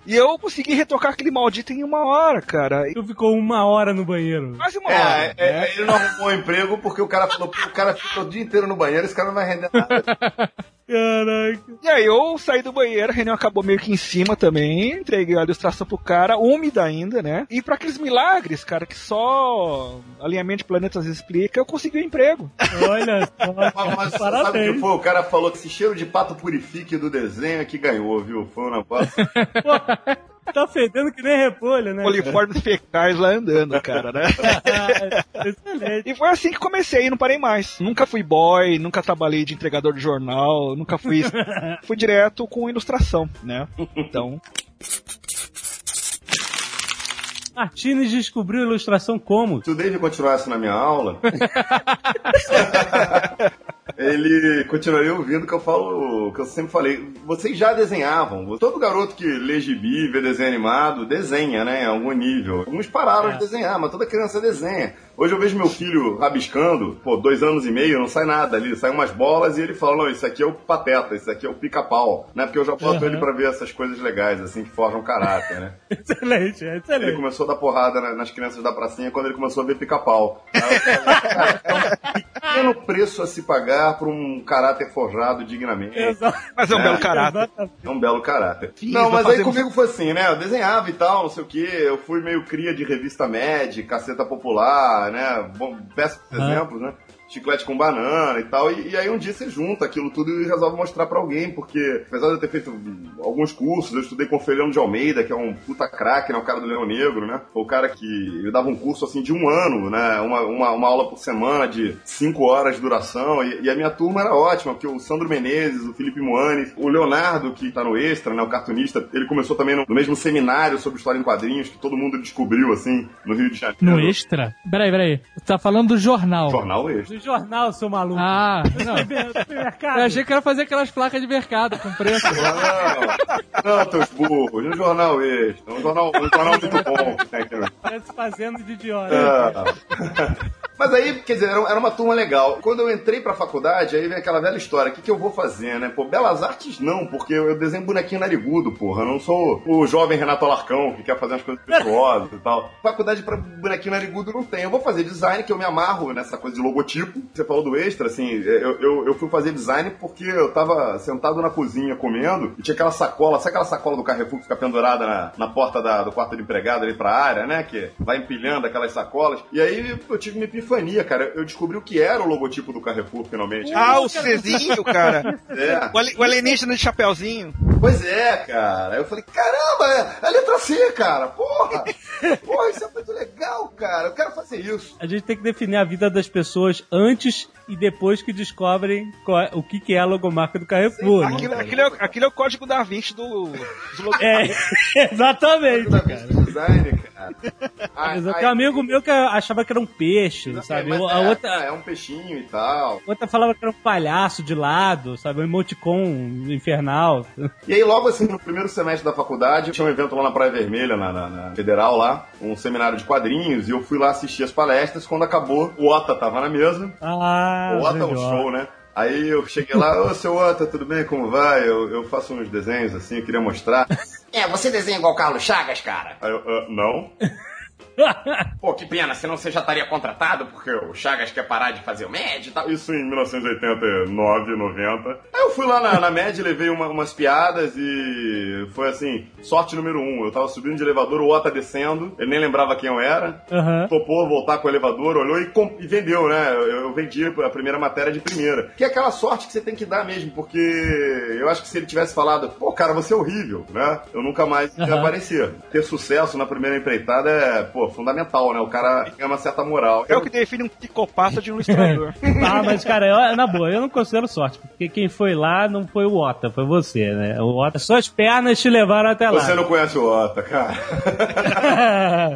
[SPEAKER 3] e eu consegui retocar aquele maldito em uma hora, cara.
[SPEAKER 2] Tu ficou uma hora no banheiro.
[SPEAKER 3] Quase uma hora.
[SPEAKER 4] É, é, é, ele não arrumou emprego porque o cara falou, "Pô, o cara fica o dia inteiro no banheiro, esse cara não vai render nada. <laughs>
[SPEAKER 2] Caraca.
[SPEAKER 3] E aí eu saí do banheiro, a reunião acabou meio que em cima também, entreguei a ilustração pro cara, úmida ainda, né? E pra aqueles milagres, cara, que só alinhamento de planetas explica, eu consegui um emprego.
[SPEAKER 2] Olha só.
[SPEAKER 4] Mas,
[SPEAKER 2] cara,
[SPEAKER 4] mas sabe o que foi? O cara falou que esse cheiro de pato purifique do desenho é que ganhou, viu? Foi um negócio. <laughs>
[SPEAKER 2] tá fedendo que nem repolho, né?
[SPEAKER 3] Coliformes fecais lá andando, cara, né? <laughs>
[SPEAKER 2] Excelente.
[SPEAKER 3] E foi assim que comecei e não parei mais. Nunca fui boy, nunca trabalhei de entregador de jornal, nunca fui. <laughs> fui direto com ilustração, né? Então.
[SPEAKER 2] Martínez descobriu ilustração como?
[SPEAKER 4] Se o Dave continuasse na minha aula, <laughs> ele continuaria ouvindo o que eu falo, que eu sempre falei. Vocês já desenhavam. Todo garoto que lê gibi, vê desenho animado, desenha, né? Em algum nível. Alguns pararam
[SPEAKER 2] É.
[SPEAKER 4] de desenhar, mas toda criança desenha. Hoje eu vejo meu filho rabiscando, pô, dois anos e meio, não sai nada ali, sai umas bolas e ele fala, não, isso aqui é o pateta, isso aqui é o pica-pau, né? Porque eu já boto
[SPEAKER 2] Uhum.
[SPEAKER 4] ele pra ver essas coisas legais, assim, que forjam caráter, né? <laughs>
[SPEAKER 2] Excelente, é
[SPEAKER 4] Ele
[SPEAKER 2] excelente.
[SPEAKER 4] começou a dar porrada na- nas crianças da pracinha quando ele começou a ver pica-pau. <laughs> É um pequeno preço a se pagar por um caráter forjado dignamente.
[SPEAKER 2] Exato.
[SPEAKER 3] Mas é um
[SPEAKER 4] É,
[SPEAKER 3] belo caráter.
[SPEAKER 2] Exatamente.
[SPEAKER 4] É um belo caráter.
[SPEAKER 3] Fiz,
[SPEAKER 4] não, mas aí comigo foi assim, né? Eu desenhava e tal, não sei o quê. Eu fui meio cria de revista Mad, Caceta Popular, né? Bom, Peço
[SPEAKER 2] Ah.
[SPEAKER 4] exemplos, né? Chiclete com banana e tal. E, e aí um dia você junta aquilo tudo e resolve mostrar pra alguém, porque apesar de eu ter feito alguns cursos, eu estudei com o Feliano de Almeida, que é um puta craque, né? O cara do Leão Negro, né? O cara que eu dava um curso assim de um ano, né? Uma, uma, uma aula por semana de cinco horas de duração. E, e a minha turma era ótima, porque o Sandro Menezes, o Felipe Moani, o Leonardo, que tá no Extra, né? O cartunista, ele começou também no, no mesmo seminário sobre história em quadrinhos, que todo mundo descobriu, assim, no Rio de Janeiro.
[SPEAKER 5] No extra? Peraí, peraí. Você tá falando do jornal.
[SPEAKER 4] Jornal Extra.
[SPEAKER 2] Do jornal, seu maluco.
[SPEAKER 5] Ah, não.
[SPEAKER 2] Supermercado.
[SPEAKER 5] Eu achei que era fazer aquelas placas de mercado com preço.
[SPEAKER 4] Não, não, teus burros. No Jornal Extra. Um jornal, um jornal muito bom tem aqui no
[SPEAKER 2] Parece fazendo de idiota.
[SPEAKER 4] É. Mas aí, quer dizer, era uma turma legal. Quando eu entrei pra faculdade, aí vem aquela velha história: o que, que eu vou fazer, né? Pô, Belas Artes não, porque eu desenho bonequinho narigudo, porra. Eu não sou o jovem Renato Alarcão que quer fazer umas coisas virtuosas e tal. Faculdade pra bonequinho narigudo não tem. Eu vou fazer design, que eu me amarro nessa coisa de logotipo. Você falou do extra, assim, eu, eu, eu fui fazer design porque eu tava sentado na cozinha comendo e tinha aquela sacola, sabe aquela sacola do Carrefour que fica pendurada na, na porta da- do quarto de empregado ali pra área, né? Que vai empilhando aquelas sacolas. E aí eu tive uma epifania, cara. Eu descobri o que era o logotipo do Carrefour, finalmente.
[SPEAKER 3] Ah, o Cezinho, cara.
[SPEAKER 4] É.
[SPEAKER 3] O, ali- o alienígena de chapeuzinho.
[SPEAKER 4] Pois é, cara. Eu falei, caramba, é a letra C, cara. Porra! Porra, isso é muito legal, cara. Eu quero fazer isso.
[SPEAKER 2] A gente tem que definir a vida das pessoas antes e depois que descobrem qual é- o que, que é a logomarca do Carrefour. né?
[SPEAKER 3] Aquilo, aquilo, é, aquilo é o código da Vinci do, logos.
[SPEAKER 2] É, <laughs> exatamente, cara.
[SPEAKER 4] vez design, cara. <laughs> Ah,
[SPEAKER 2] Exato. um amigo meu que achava que era um peixe, sabe?
[SPEAKER 4] Mas
[SPEAKER 2] a
[SPEAKER 4] é,
[SPEAKER 2] outra,
[SPEAKER 4] é um peixinho e tal.
[SPEAKER 2] outra falava que era um palhaço de lado, sabe? Um emoticon infernal.
[SPEAKER 4] E aí, logo assim, no primeiro semestre da faculdade, tinha um evento lá na Praia Vermelha, na, na- na Federal lá, um seminário de quadrinhos, e eu fui lá assistir as palestras. Quando acabou, o Ota tava na mesa.
[SPEAKER 2] Ah,
[SPEAKER 4] o Ota é um show, né? Aí eu cheguei lá, ô seu Ota, tudo bem? Como vai? Eu, eu faço uns desenhos assim, eu queria mostrar.
[SPEAKER 6] É, você desenha igual o Carlos Chagas, cara?
[SPEAKER 4] Aí eu, "Ah, não. <laughs> <laughs>
[SPEAKER 6] Pô, que pena, senão você já estaria contratado porque o Chagas quer parar de fazer o médio e tal.
[SPEAKER 4] Isso em 1989, 90. Aí eu fui lá na, na MED, levei uma- umas piadas e foi assim, sorte número um. Eu tava subindo de elevador, o Ota descendo, ele nem lembrava quem eu era.
[SPEAKER 2] Aham.
[SPEAKER 4] Topou voltar com o elevador, olhou e, com- e vendeu, né? Eu, eu vendi a primeira matéria de primeira. Que é aquela sorte que você tem que dar mesmo, porque eu acho que se ele tivesse falado, pô, cara, você é horrível, né? Eu nunca mais ia
[SPEAKER 2] Aham.
[SPEAKER 4] aparecer. Ter sucesso na primeira empreitada é, pô, fundamental, né? O cara tem uma certa moral.
[SPEAKER 3] É o que define um psicopata de um ilustrador. <laughs>
[SPEAKER 2] Ah, mas cara, eu- na boa, eu não considero sorte, porque quem foi lá não foi o Ota, foi você, né? O Ota, suas pernas te levaram até lá.
[SPEAKER 4] Você não conhece o Ota, cara.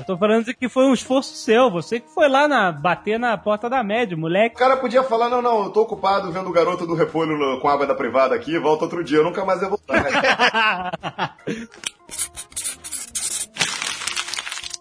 [SPEAKER 4] <laughs>
[SPEAKER 2] Tô falando que foi um esforço seu, você que foi lá na, bater na porta da média,
[SPEAKER 4] O
[SPEAKER 2] moleque.
[SPEAKER 4] cara podia falar, não, não, eu tô ocupado vendo o garoto do repolho no- com água da privada aqui, volta outro dia, eu nunca mais ia voltar. <laughs>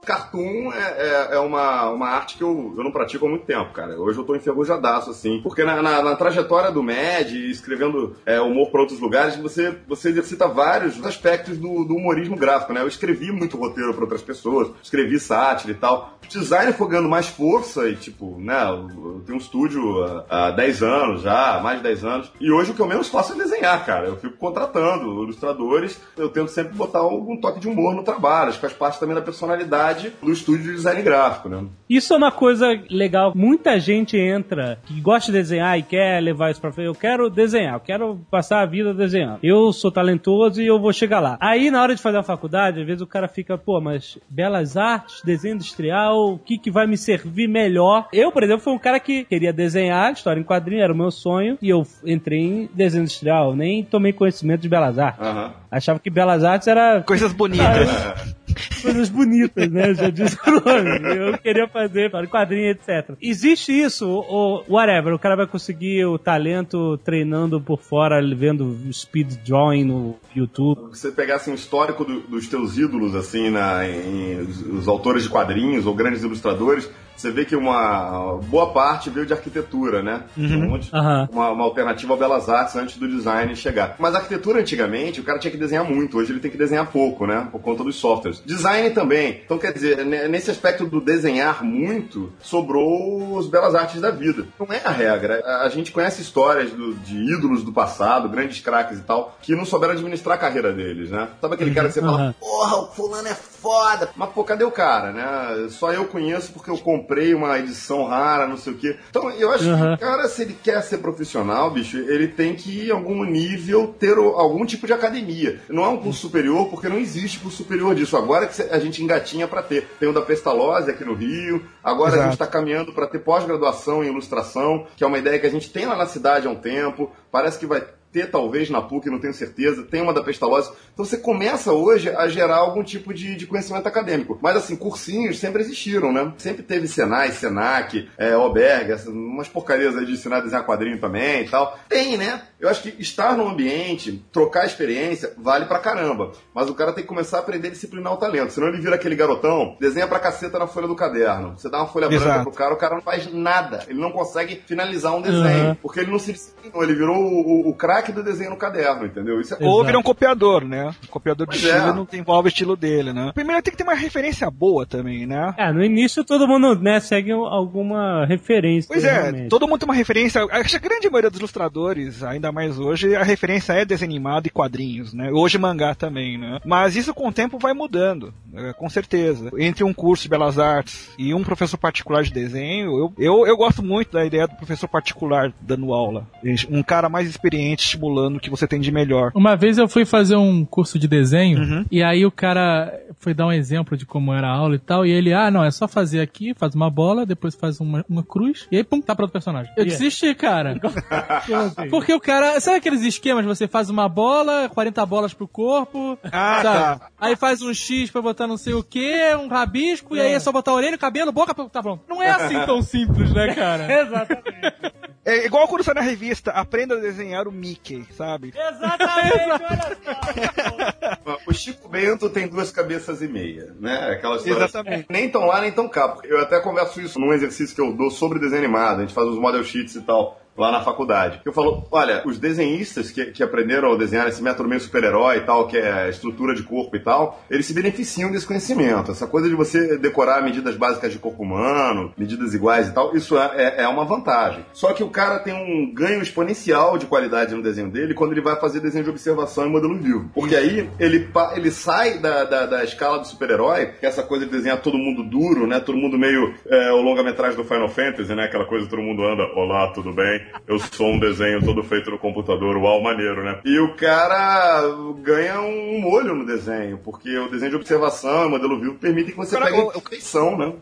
[SPEAKER 4] Cartoon é, é, é uma, uma arte que eu, eu não pratico há muito tempo, cara. Hoje eu tô enferrujadaço, assim. Porque na, na, na trajetória do MED, escrevendo é, humor para outros lugares, você, você exercita vários aspectos do, do humorismo gráfico, né? Eu escrevi muito roteiro para outras pessoas, escrevi sátira e tal. O design foi ganhando mais força e, tipo, né? Eu, tenho um estúdio há, há 10 anos já, mais de 10 anos. E hoje o que eu menos faço é desenhar, cara. Eu fico contratando ilustradores. Eu tento sempre botar algum toque de humor no trabalho. Acho que faz parte também da personalidade do estúdio de design gráfico, né?
[SPEAKER 2] Isso é uma coisa legal. Muita gente entra que gosta de desenhar e quer levar isso pra frente. Eu quero desenhar, eu quero passar a vida desenhando. Eu sou talentoso e eu vou chegar lá. Aí, na hora de fazer a faculdade, às vezes o cara fica, pô, mas belas artes, desenho industrial, o que, que vai me servir melhor? Eu, por exemplo, fui um cara que queria desenhar, história em quadrinho, era o meu sonho, e eu entrei em desenho industrial, nem tomei conhecimento de belas artes.
[SPEAKER 4] Aham.
[SPEAKER 2] Achava que belas artes era
[SPEAKER 3] Coisas bonitas. <laughs>
[SPEAKER 2] coisas bonitas, né? Já diz o nome. Eu queria fazer para quadrinho, etc. Existe isso, ou whatever, o cara vai conseguir o talento treinando por fora, vendo speed drawing no YouTube.
[SPEAKER 4] Se você pegasse um histórico do- dos teus ídolos, assim, na, em, os, os autores de quadrinhos ou grandes ilustradores, você vê que uma boa parte veio de arquitetura, né? Um monte-
[SPEAKER 2] Aham.
[SPEAKER 4] uma, uma alternativa ao Belas Artes antes do design chegar. Mas a arquitetura antigamente, o cara tinha que desenhar muito, hoje ele tem que desenhar pouco, né? Por conta dos softwares. Design também. Então, quer dizer, ne- nesse aspecto do desenhar muito, sobrou os Belas Artes da vida. Não é a regra. A gente conhece histórias do- de ídolos do passado, grandes craques e tal, que não souberam administrar a carreira deles, né? Sabe aquele cara que você fala, porra, o fulano é foda. Mas, pô, cadê o cara, né? Só eu conheço porque eu comprei uma edição rara, não sei o quê. Então, eu acho
[SPEAKER 2] Aham.
[SPEAKER 4] que, cara, se ele quer ser profissional, bicho, ele tem que, em algum nível, ter o- algum tipo de academia. Não é um curso superior, porque não existe curso superior disso. Agora que a gente engatinha pra ter. Tem o da Pestalozzi aqui no Rio, agora a
[SPEAKER 3] Exato.
[SPEAKER 4] gente tá caminhando pra ter pós-graduação em ilustração, que é uma ideia que a gente tem lá na cidade há um tempo. Parece que vai ter talvez na PUC, não tenho certeza, tem uma da Pestalozzi. Então você começa hoje a gerar algum tipo de, de conhecimento acadêmico. Mas assim, cursinhos sempre existiram, né? Sempre teve Senai, Senac, é, Oberg, umas porcarias aí de ensinar a desenhar quadrinho também e tal. Tem, né? Eu acho que estar no ambiente, trocar experiência, vale pra caramba. Mas o cara tem que começar a aprender a disciplinar o talento. Senão ele vira aquele garotão, desenha pra caceta na folha do caderno. Você dá uma folha branca
[SPEAKER 3] Exato.
[SPEAKER 4] pro cara, o cara não faz nada. Ele não consegue finalizar um desenho.
[SPEAKER 2] Uhum.
[SPEAKER 4] Porque ele não se disciplinou. Ele virou o, o, o craque do desenho no caderno, entendeu? Isso é
[SPEAKER 3] Ou virar um copiador, né? Um copiador de
[SPEAKER 4] Pois
[SPEAKER 3] estilo
[SPEAKER 4] é.
[SPEAKER 3] não desenvolve o estilo dele, né? Primeiro tem que ter uma referência boa também, né?
[SPEAKER 2] É, no início todo mundo, né, segue alguma referência.
[SPEAKER 3] Pois é,
[SPEAKER 2] realmente.
[SPEAKER 3] todo mundo tem uma referência. Acho que a grande maioria dos ilustradores, ainda mais hoje, a referência é desenho animado e quadrinhos, né? Hoje mangá também, né? Mas isso com o tempo vai mudando, né? com certeza. Entre um curso de belas artes e um professor particular de desenho, eu, eu, eu gosto muito da ideia do professor particular dando aula. Um cara mais experiente estimulando o que você tem de melhor.
[SPEAKER 5] Uma vez eu fui fazer um curso de desenho
[SPEAKER 3] Uhum.
[SPEAKER 5] e aí o cara foi dar um exemplo de como era a aula e tal, e ele, ah, não, é só fazer aqui, faz uma bola, depois faz uma, uma cruz, e aí, pum, tá pronto o personagem. Eu
[SPEAKER 2] Yeah.
[SPEAKER 5] desisti, cara. <laughs> <laughs> Porque o cara, sabe aqueles esquemas? Você faz uma bola, 40 bolas pro corpo,
[SPEAKER 3] Ah,
[SPEAKER 5] sabe?
[SPEAKER 3] tá.
[SPEAKER 5] Aí faz um X pra botar não sei o que, um rabisco, e aí é só botar a orelha, o cabelo, boca, tá pronto. Não é assim tão simples, né, cara? <laughs>
[SPEAKER 2] Exatamente.
[SPEAKER 3] É igual quando sai na revista, aprenda a desenhar o Mickey, sabe?
[SPEAKER 2] Exatamente, <laughs> olha só.
[SPEAKER 4] O Chico Bento tem duas cabeças e meia, né? Aquela história.
[SPEAKER 3] Exatamente.
[SPEAKER 4] Nem tão lá, nem tão cá. Porque Eu até converso isso num exercício que eu dou sobre desenho animado. A gente faz os model sheets e tal. Lá na faculdade. Eu falo, olha, os desenhistas que, que aprenderam a desenhar esse método meio super-herói e tal, que é estrutura de corpo e tal, eles se beneficiam desse conhecimento. Essa coisa de você decorar medidas básicas de corpo humano, medidas iguais e tal, isso é, é- é uma vantagem. Só que o cara tem um ganho exponencial de qualidade no desenho dele quando ele vai fazer desenho de observação em modelo vivo. Porque aí ele, ele sai da, da, da escala do super-herói, que é essa coisa de desenhar todo mundo duro, né? Todo mundo meio é, o longa-metragem do Final Fantasy, né? Aquela coisa todo mundo anda, olá, tudo bem? Eu sou um desenho todo feito no computador, uau, maneiro, né? E o cara ganha um molho no desenho, porque o desenho de observação e modelo vivo permite que você
[SPEAKER 3] Cara,
[SPEAKER 4] pegue a feição, né?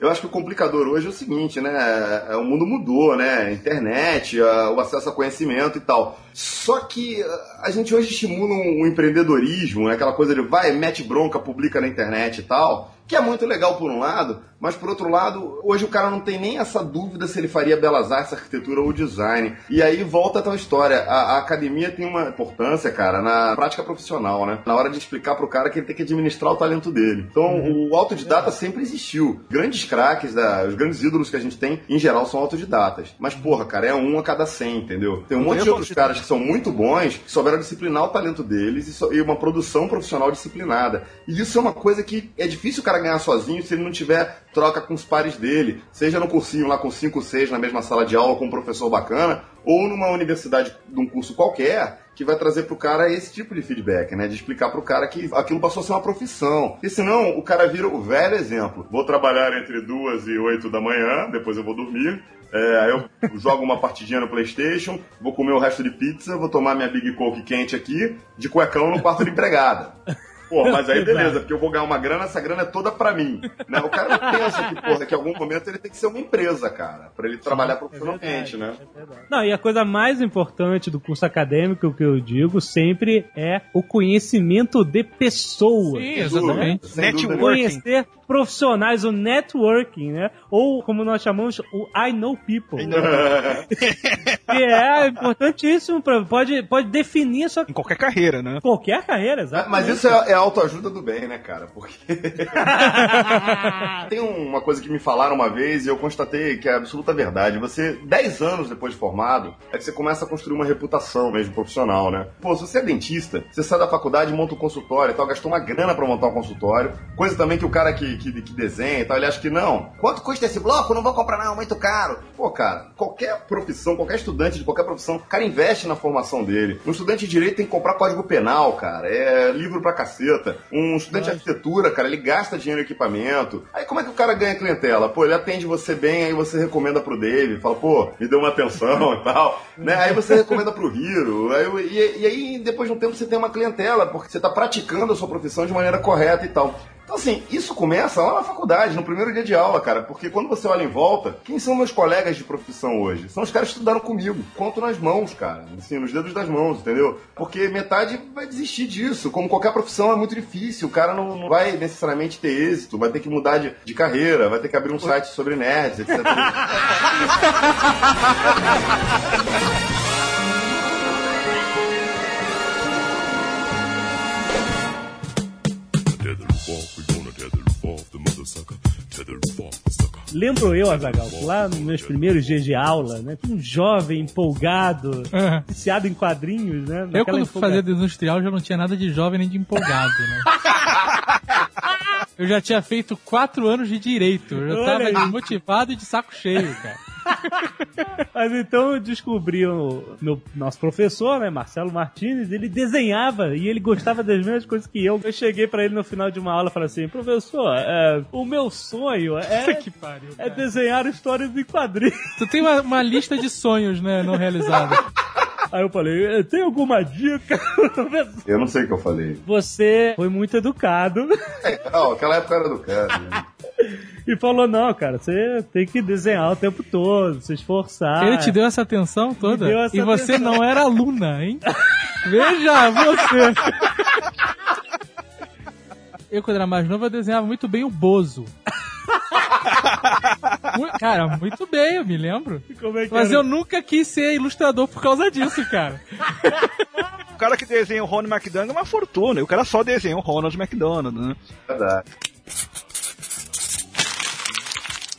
[SPEAKER 4] Eu acho que o complicador hoje é o seguinte, né? É, O mundo mudou, né? Internet, o acesso a conhecimento e tal. Só que a- gente hoje estimula um, um empreendedorismo, né? aquela coisa de vai, mete bronca, publica na internet e tal, que é muito legal por um lado, mas por outro lado, hoje o cara não tem nem essa dúvida se ele faria belas artes, arquitetura ou design. E aí volta a tal história. A, a academia tem uma importância, cara, na prática profissional, né? Na hora de explicar pro cara que ele tem que administrar o talento dele. Então, o autodidata sempre existiu. Grandes craques, da, os grandes ídolos que a gente tem, em geral, são autodidatas. Mas, porra, cara, é um a cada cem, entendeu? Tem um monte de outros caras que são muito bons, que souberam disciplinar o talento deles e, so- e uma produção profissional disciplinada. E isso é uma coisa que é difícil o cara ganhar sozinho se ele não tiver troca com os pares dele, seja no cursinho lá com 5, 6 na mesma sala de aula com um professor bacana, ou numa universidade de um curso qualquer, que vai trazer pro cara esse tipo de feedback, né? De explicar pro cara que aquilo passou a ser uma profissão. E senão, o cara vira o velho exemplo. Vou trabalhar entre duas e oito da manhã, depois eu vou dormir. É, eu <laughs> jogo uma partidinha no Playstation, vou comer o resto de pizza, vou tomar minha Big Coke quente aqui, de cuecão no quarto de empregada. Pô, mas aí <laughs> beleza, porque eu vou ganhar uma grana, essa grana é toda pra mim. Né? O cara não pensa que, porra, que em algum momento ele tem que ser uma empresa, cara, pra ele trabalhar profissionalmente, né?
[SPEAKER 2] Não, e a coisa mais importante do curso acadêmico, que eu digo sempre, é o conhecimento de pessoas.
[SPEAKER 5] Sim, exatamente.
[SPEAKER 4] Dúvida.
[SPEAKER 2] Conhecer profissionais, o networking, né? Ou, como nós chamamos, o I know people. <laughs> Que é importantíssimo, pra, pode, pode definir a sua
[SPEAKER 3] Em qualquer carreira, né?
[SPEAKER 2] qualquer carreira, exato.
[SPEAKER 4] Mas isso é, é autoajuda do bem, né, cara? Porque. <laughs> Tem uma coisa que me falaram uma vez e eu constatei que é absoluta verdade. Você, 10 anos depois de formado, é que você começa a construir uma reputação mesmo profissional, né? Pô, se você é dentista, você sai da faculdade, monta um consultório e tal, gastou uma grana pra montar um consultório. Coisa também que o cara que, que, que desenha e tal, ele acha que não. Quanto custa esse bloco? Não vou comprar, não, muito caro. Pô, cara, qualquer profissão, qualquer estudante de qualquer profissão, o cara investe na formação dele. Um estudante de direito tem que comprar código penal, cara. É livro pra caceta. Um estudante de arquitetura, cara, ele gasta dinheiro em equipamento. Aí como é que o cara ganha clientela? Pô, ele atende você bem, aí você recomenda pro Dave, fala, pô, me deu uma atenção e tal. <laughs> Né? Aí você recomenda pro Hiro. Aí, e, e aí, depois de um tempo, você tem uma clientela, porque você tá praticando a sua profissão de maneira correta e tal. Então, assim, isso começa lá na faculdade, no primeiro dia de aula, cara. Porque quando você olha em volta, quem são meus colegas de profissão hoje? São os caras que estudaram comigo. Conto nas mãos, cara. Assim, nos dedos das mãos, entendeu? Porque metade vai desistir disso. Como qualquer profissão, é muito difícil. O cara não, não vai necessariamente ter êxito. Vai ter que mudar de, de carreira, vai ter que abrir um site sobre nerds, etc. <laughs>
[SPEAKER 2] Lembro eu, Azagal, lá nos meus primeiros dias de aula, né? Um jovem empolgado,
[SPEAKER 5] Uhum.
[SPEAKER 2] viciado em quadrinhos, né?
[SPEAKER 5] Eu, quando
[SPEAKER 2] empolga-
[SPEAKER 5] fazia do industrial, já não tinha nada de jovem nem de empolgado, né? <laughs> Eu já tinha feito quatro anos de direito. Eu já
[SPEAKER 2] Olha
[SPEAKER 5] tava
[SPEAKER 2] aí.
[SPEAKER 5] desmotivado e de saco cheio, cara. <laughs>
[SPEAKER 2] Mas então eu descobri o meu nosso professor, né, Marcelo Martinez, ele desenhava e ele gostava das mesmas coisas que eu. Eu cheguei pra ele no final de uma aula e falei assim: professor, é, o meu sonho é,
[SPEAKER 5] que pariu.
[SPEAKER 2] é desenhar histórias em quadrinhos.
[SPEAKER 5] Tu tem uma, uma lista de sonhos, né, não realizados. <laughs>
[SPEAKER 2] Aí eu falei: tem alguma dica? <laughs>
[SPEAKER 4] Eu não sei o que eu falei.
[SPEAKER 2] Você foi muito educado
[SPEAKER 4] Não, aquela época era do cara. né?
[SPEAKER 2] E falou: não, cara, você tem que desenhar o tempo todo, se esforçar.
[SPEAKER 5] Ele te deu essa atenção toda?
[SPEAKER 2] Essa
[SPEAKER 5] e você
[SPEAKER 2] atenção.
[SPEAKER 5] não era aluna, hein? Veja você! Eu, quando era mais novo, eu desenhava muito bem o Bozo. Cara, muito bem, eu me lembro.
[SPEAKER 2] Como é que
[SPEAKER 5] Mas
[SPEAKER 2] era?
[SPEAKER 5] eu nunca quis ser ilustrador por causa disso, cara.
[SPEAKER 3] O cara que desenha o Ronald McDonald é uma fortuna. E o cara só desenha o Ronald McDonald, né?
[SPEAKER 4] Verdade.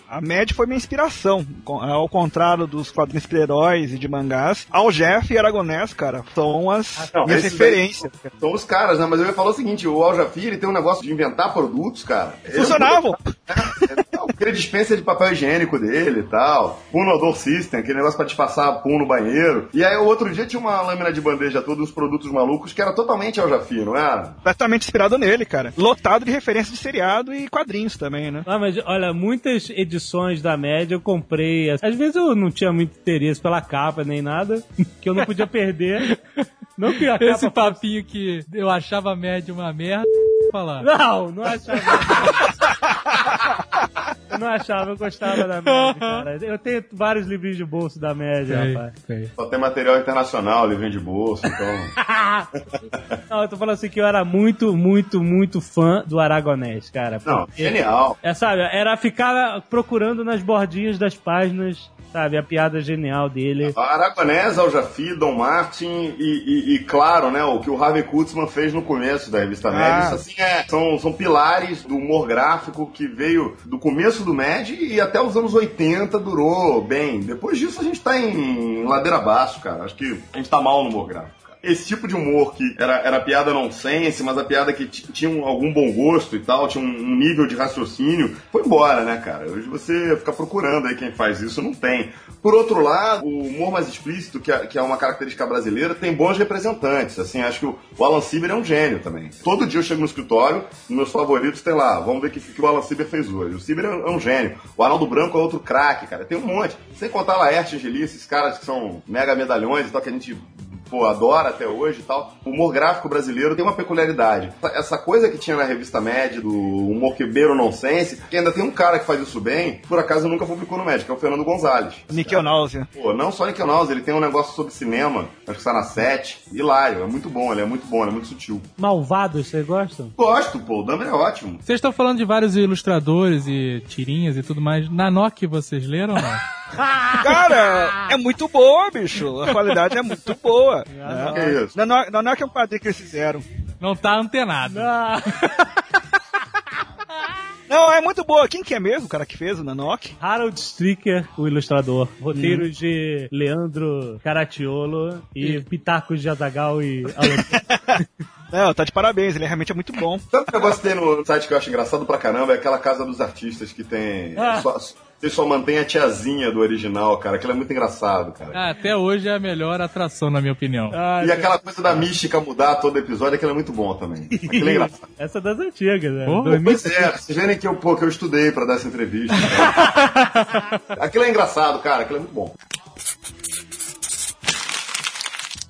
[SPEAKER 3] A Mad foi minha inspiração. Ao contrário dos quadrinhos de heróis e de mangás, Al Jeff e Aragonés, cara, são as
[SPEAKER 4] Não,
[SPEAKER 3] minhas
[SPEAKER 4] daí
[SPEAKER 3] referências.
[SPEAKER 4] São os caras, né? Mas eu ia falar o seguinte: o Al Jafir, ele tem um negócio de inventar produtos, cara. É
[SPEAKER 3] Funcionavam! <laughs>
[SPEAKER 4] Aquele dispensa de papel higiênico dele e tal. Puno Odor System, aquele negócio pra disfarçar pum no banheiro. E aí, o outro dia tinha uma lâmina de bandeja toda, uns produtos malucos, que era totalmente Al Jafir, não era?
[SPEAKER 3] Completamente inspirado nele, cara. Lotado de referências de seriado e quadrinhos também, né?
[SPEAKER 2] Ah, mas olha, muitas edições da média eu comprei. Às vezes eu não tinha muito interesse pela capa nem nada, que eu não podia perder. <laughs> Não que a capa.
[SPEAKER 5] Esse papinho que eu achava a média uma merda, falar.
[SPEAKER 2] Não, não achava. eu não achava, eu gostava da média, cara. Eu tenho vários livrinhos de bolso da média,
[SPEAKER 5] Sei,
[SPEAKER 2] rapaz.
[SPEAKER 5] sei.
[SPEAKER 4] Só tem material internacional, livrinho de bolso, então. <laughs>
[SPEAKER 2] Não, eu tô falando assim que eu era muito, muito, muito fã do Aragonés, cara.
[SPEAKER 4] Não, genial.
[SPEAKER 2] É, sabe, era ficar procurando nas bordinhas das páginas, sabe, a piada genial dele.
[SPEAKER 4] Aragonés, Al Jafir, Don Martin e, e- e, claro, né, o que o Harvey Kurtzman fez no começo da revista Mad.
[SPEAKER 3] Ah.
[SPEAKER 4] Isso assim é, são, são pilares do humor gráfico que veio do começo do Mad e até os anos 80 durou bem. Depois disso a gente tá em ladeira abaixo, cara. Acho que a gente tá mal no humor gráfico. Esse tipo de humor que era, era piada nonsense, mas a piada que tinha um, algum bom gosto e tal, tinha um, um, nível de raciocínio, foi embora, né, cara? Hoje você fica procurando aí quem faz isso, não tem. Por outro lado, o humor mais explícito, que é, que é uma característica brasileira, tem bons representantes. Assim, acho que o, o Alan Sieber é um gênio também. Todo dia eu chego no escritório, meus favoritos tem lá, vamos ver o que, que o Alan Sieber fez hoje. O Sieber é, é um gênio. O Arnaldo Branco é outro craque, cara. Tem um monte. Sem contar Laerte, Angeli, esses caras que são mega medalhões e tal, que a gente pô, adora até hoje e tal. O humor gráfico brasileiro tem uma peculiaridade. Essa coisa que tinha na revista Mad, do humor quebeiro nonsense, que ainda tem um cara que faz isso bem, por acaso nunca publicou no Mad, que é o Fernando Gonzalez.
[SPEAKER 3] Nickel Náusea.
[SPEAKER 4] Pô, não só Nickel Náusea, ele tem um negócio sobre cinema, acho que está na 7, hilário, é muito bom, ele é muito bom, ele é muito sutil.
[SPEAKER 2] Malvados, vocês gostam?
[SPEAKER 4] Gosto, pô, o Dumber é ótimo.
[SPEAKER 5] Vocês estão falando de vários ilustradores e tirinhas e tudo mais. Nanok vocês leram ou não? <laughs> <laughs>
[SPEAKER 3] Cara, é muito boa, bicho. A qualidade é muito boa.
[SPEAKER 4] Ah, <laughs> é. Que isso?
[SPEAKER 3] Não, não, não é que é um quadrinho que eles fizeram.
[SPEAKER 5] Não tá antenado.
[SPEAKER 2] Não. <laughs>
[SPEAKER 3] Não, é muito boa. Quem que é mesmo o cara que fez o Nanok?
[SPEAKER 2] Harold Stricker, o ilustrador. Roteiros hum. de Leandro Caratiolo e Pitacos de Azagal e.
[SPEAKER 3] Não, tá de parabéns, ele realmente é muito bom.
[SPEAKER 4] Sabe o negócio que tem no site que eu acho engraçado pra caramba? É aquela casa dos artistas que tem. Ah. Só, ele só mantém a tiazinha do original, cara. Aquilo é muito engraçado, cara.
[SPEAKER 5] Ah, até hoje é a melhor atração, na minha opinião.
[SPEAKER 4] Ah, e aquela coisa da mística mudar todo episódio, aquilo é muito bom também. Aquilo é engraçado. <laughs>
[SPEAKER 2] Essa é das antigas, né?
[SPEAKER 4] Oh, pois é, vocês verem que eu, pô, que eu estudei pra dar essa entrevista. <laughs> aquilo é engraçado, cara. Aquilo é muito bom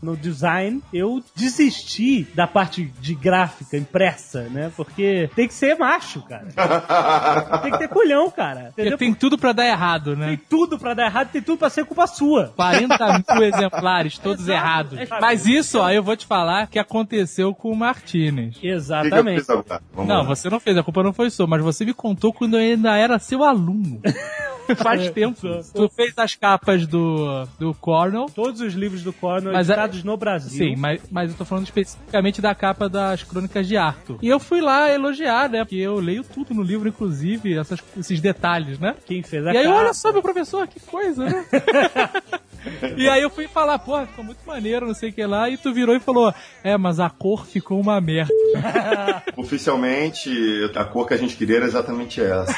[SPEAKER 2] no design, eu desisti da parte de gráfica impressa, né? Porque tem que ser macho, cara. <laughs> tem que ter culhão, cara.
[SPEAKER 5] Entendeu? Tem tudo pra dar errado, né?
[SPEAKER 2] Tem tudo pra dar errado, tem tudo pra ser culpa sua.
[SPEAKER 5] 40 <laughs> mil exemplares, todos Exato. errados. Mas isso, ó, eu vou te falar que aconteceu com o Martinez.
[SPEAKER 2] Exatamente. Que que
[SPEAKER 5] não, lá. você não fez, a culpa não foi sua, mas você me contou quando eu ainda era seu aluno. <laughs> <laughs> Faz é, tempo. Tu fez as capas do, do Cornell.
[SPEAKER 2] Todos os livros do Cornell mas, editados no Brasil.
[SPEAKER 5] Sim, mas, mas eu tô falando especificamente da capa das Crônicas de Arthur. E eu fui lá elogiar, né? Porque eu leio tudo no livro, inclusive essas, esses detalhes, né?
[SPEAKER 2] Quem fez a
[SPEAKER 5] E
[SPEAKER 2] aí,
[SPEAKER 5] capa. olha só, meu professor, que coisa, né? <laughs> e aí eu fui falar, porra, ficou muito maneiro, não sei o que lá, e tu virou e falou, é, mas a cor ficou uma merda. <laughs>
[SPEAKER 4] Oficialmente, a cor que a gente queria era exatamente essa.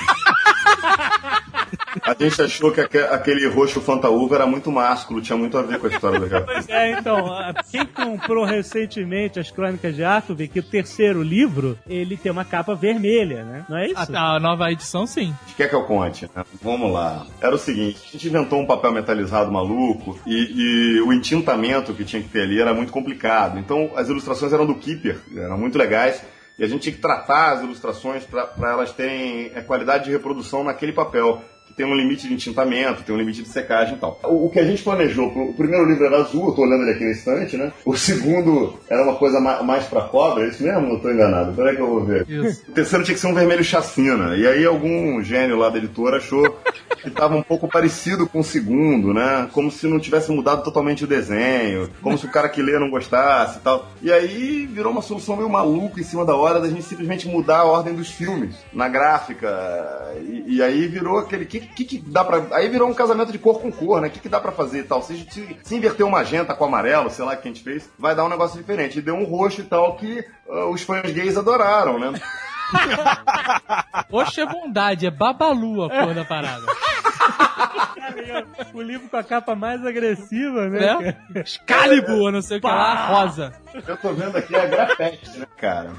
[SPEAKER 4] A gente achou que aquele roxo fantaúva era muito másculo, tinha muito a ver com a história do Harry
[SPEAKER 2] Pois é, então, quem comprou recentemente as Crônicas de Arthur vê que o terceiro livro, ele tem uma capa vermelha, né? Não é isso?
[SPEAKER 5] A, a nova edição, sim.
[SPEAKER 4] Quer que eu conte? Né? Vamos lá. Era o seguinte, a gente inventou um papel metalizado maluco e, e o entintamento que tinha que ter ali era muito complicado. Então, as ilustrações eram do Keeper, eram muito legais. E a gente tinha que tratar as ilustrações para elas terem a qualidade de reprodução naquele papel que tem um limite de entintamento, tem um limite de secagem e tal. O, o que a gente planejou, o primeiro livro era azul, eu tô olhando ele aqui na estante, né? O segundo era uma coisa ma mais pra cobra, é isso mesmo? Não tô enganado. Peraí que eu vou ver. Isso. O terceiro tinha que ser um vermelho chacina. E aí algum gênio lá da editora achou que tava um pouco parecido com o segundo, né? Como se não tivesse mudado totalmente o desenho, como se o cara que lê não gostasse e tal. E aí virou uma solução meio maluca em cima da hora da gente simplesmente mudar a ordem dos filmes na gráfica. E, e aí virou aquele. Que, que, que dá pra. Aí virou um casamento de cor com cor, né? O que, que dá pra fazer e tal? Se, se, se inverter uma magenta com amarelo, sei lá o que a gente fez, vai dar um negócio diferente. E deu um roxo e tal que uh, os fãs gays adoraram, né?
[SPEAKER 5] Oxe é bondade, é babalu a cor da parada.
[SPEAKER 2] o livro com a capa mais agressiva, né?
[SPEAKER 5] É? Excalibur, não sei o que lá, rosa.
[SPEAKER 4] Eu tô vendo aqui a grafete, né, cara?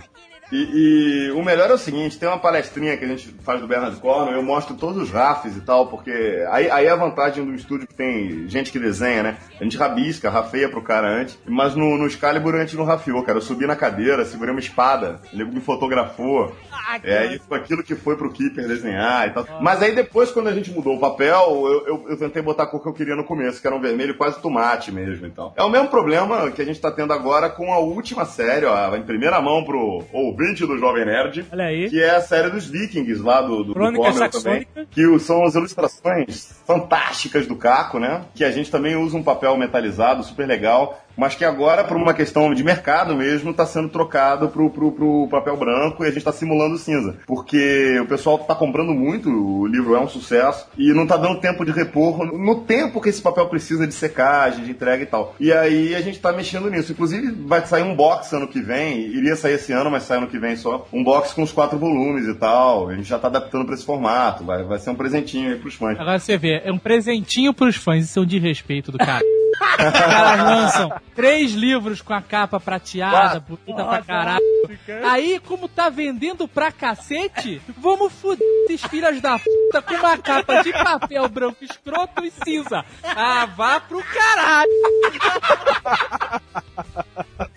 [SPEAKER 4] E, e, o melhor é o seguinte, tem uma palestrinha que a gente faz do Bernard Cornwell, eu mostro todos os RAFs e tal, porque aí, aí é a vantagem do estúdio que tem gente que desenha, né? A gente rabisca, rafeia pro cara antes, mas no, no Excalibur a gente não rafiou, cara. Eu subi na cadeira, segurei uma espada, ele me fotografou. Ah, é, isso aquilo que foi pro Keeper desenhar e tal. Ah. Mas aí depois, quando a gente mudou o papel, eu, eu, eu, tentei botar a cor que eu queria no começo, que era um vermelho quase tomate mesmo e tal. É o mesmo problema que a gente tá tendo agora com a última série, ó, em primeira mão pro ou do Jovem Nerd.
[SPEAKER 2] Olha aí.
[SPEAKER 4] Que é a série dos Vikings lá do, do,
[SPEAKER 2] Crônica
[SPEAKER 4] também. Que são as ilustrações fantásticas do Caco, né? Que a gente também usa um papel metalizado, super legal. Mas que agora, por uma questão de mercado mesmo, está sendo trocado pro, pro, pro papel branco e a gente está simulando cinza. Porque o pessoal tá comprando muito, o livro é um sucesso, e não tá dando tempo de repor no tempo que esse papel precisa de secagem, de entrega e tal. E aí a gente tá mexendo nisso. Inclusive, vai sair um box ano que vem, iria sair esse ano, mas sai ano que vem só. Um box com os quatro volumes e tal. A gente já tá adaptando para esse formato. Vai, vai ser um presentinho aí pros fãs.
[SPEAKER 5] Agora você vê, é um presentinho pros fãs, isso é um desrespeito do cara. <laughs> Os caras lançam três livros com a capa prateada, bonita pra caralho. Aí, como tá vendendo pra cacete, vamos fuder esses filhas da puta com uma capa de papel branco escroto e cinza. Ah, vá pro caralho!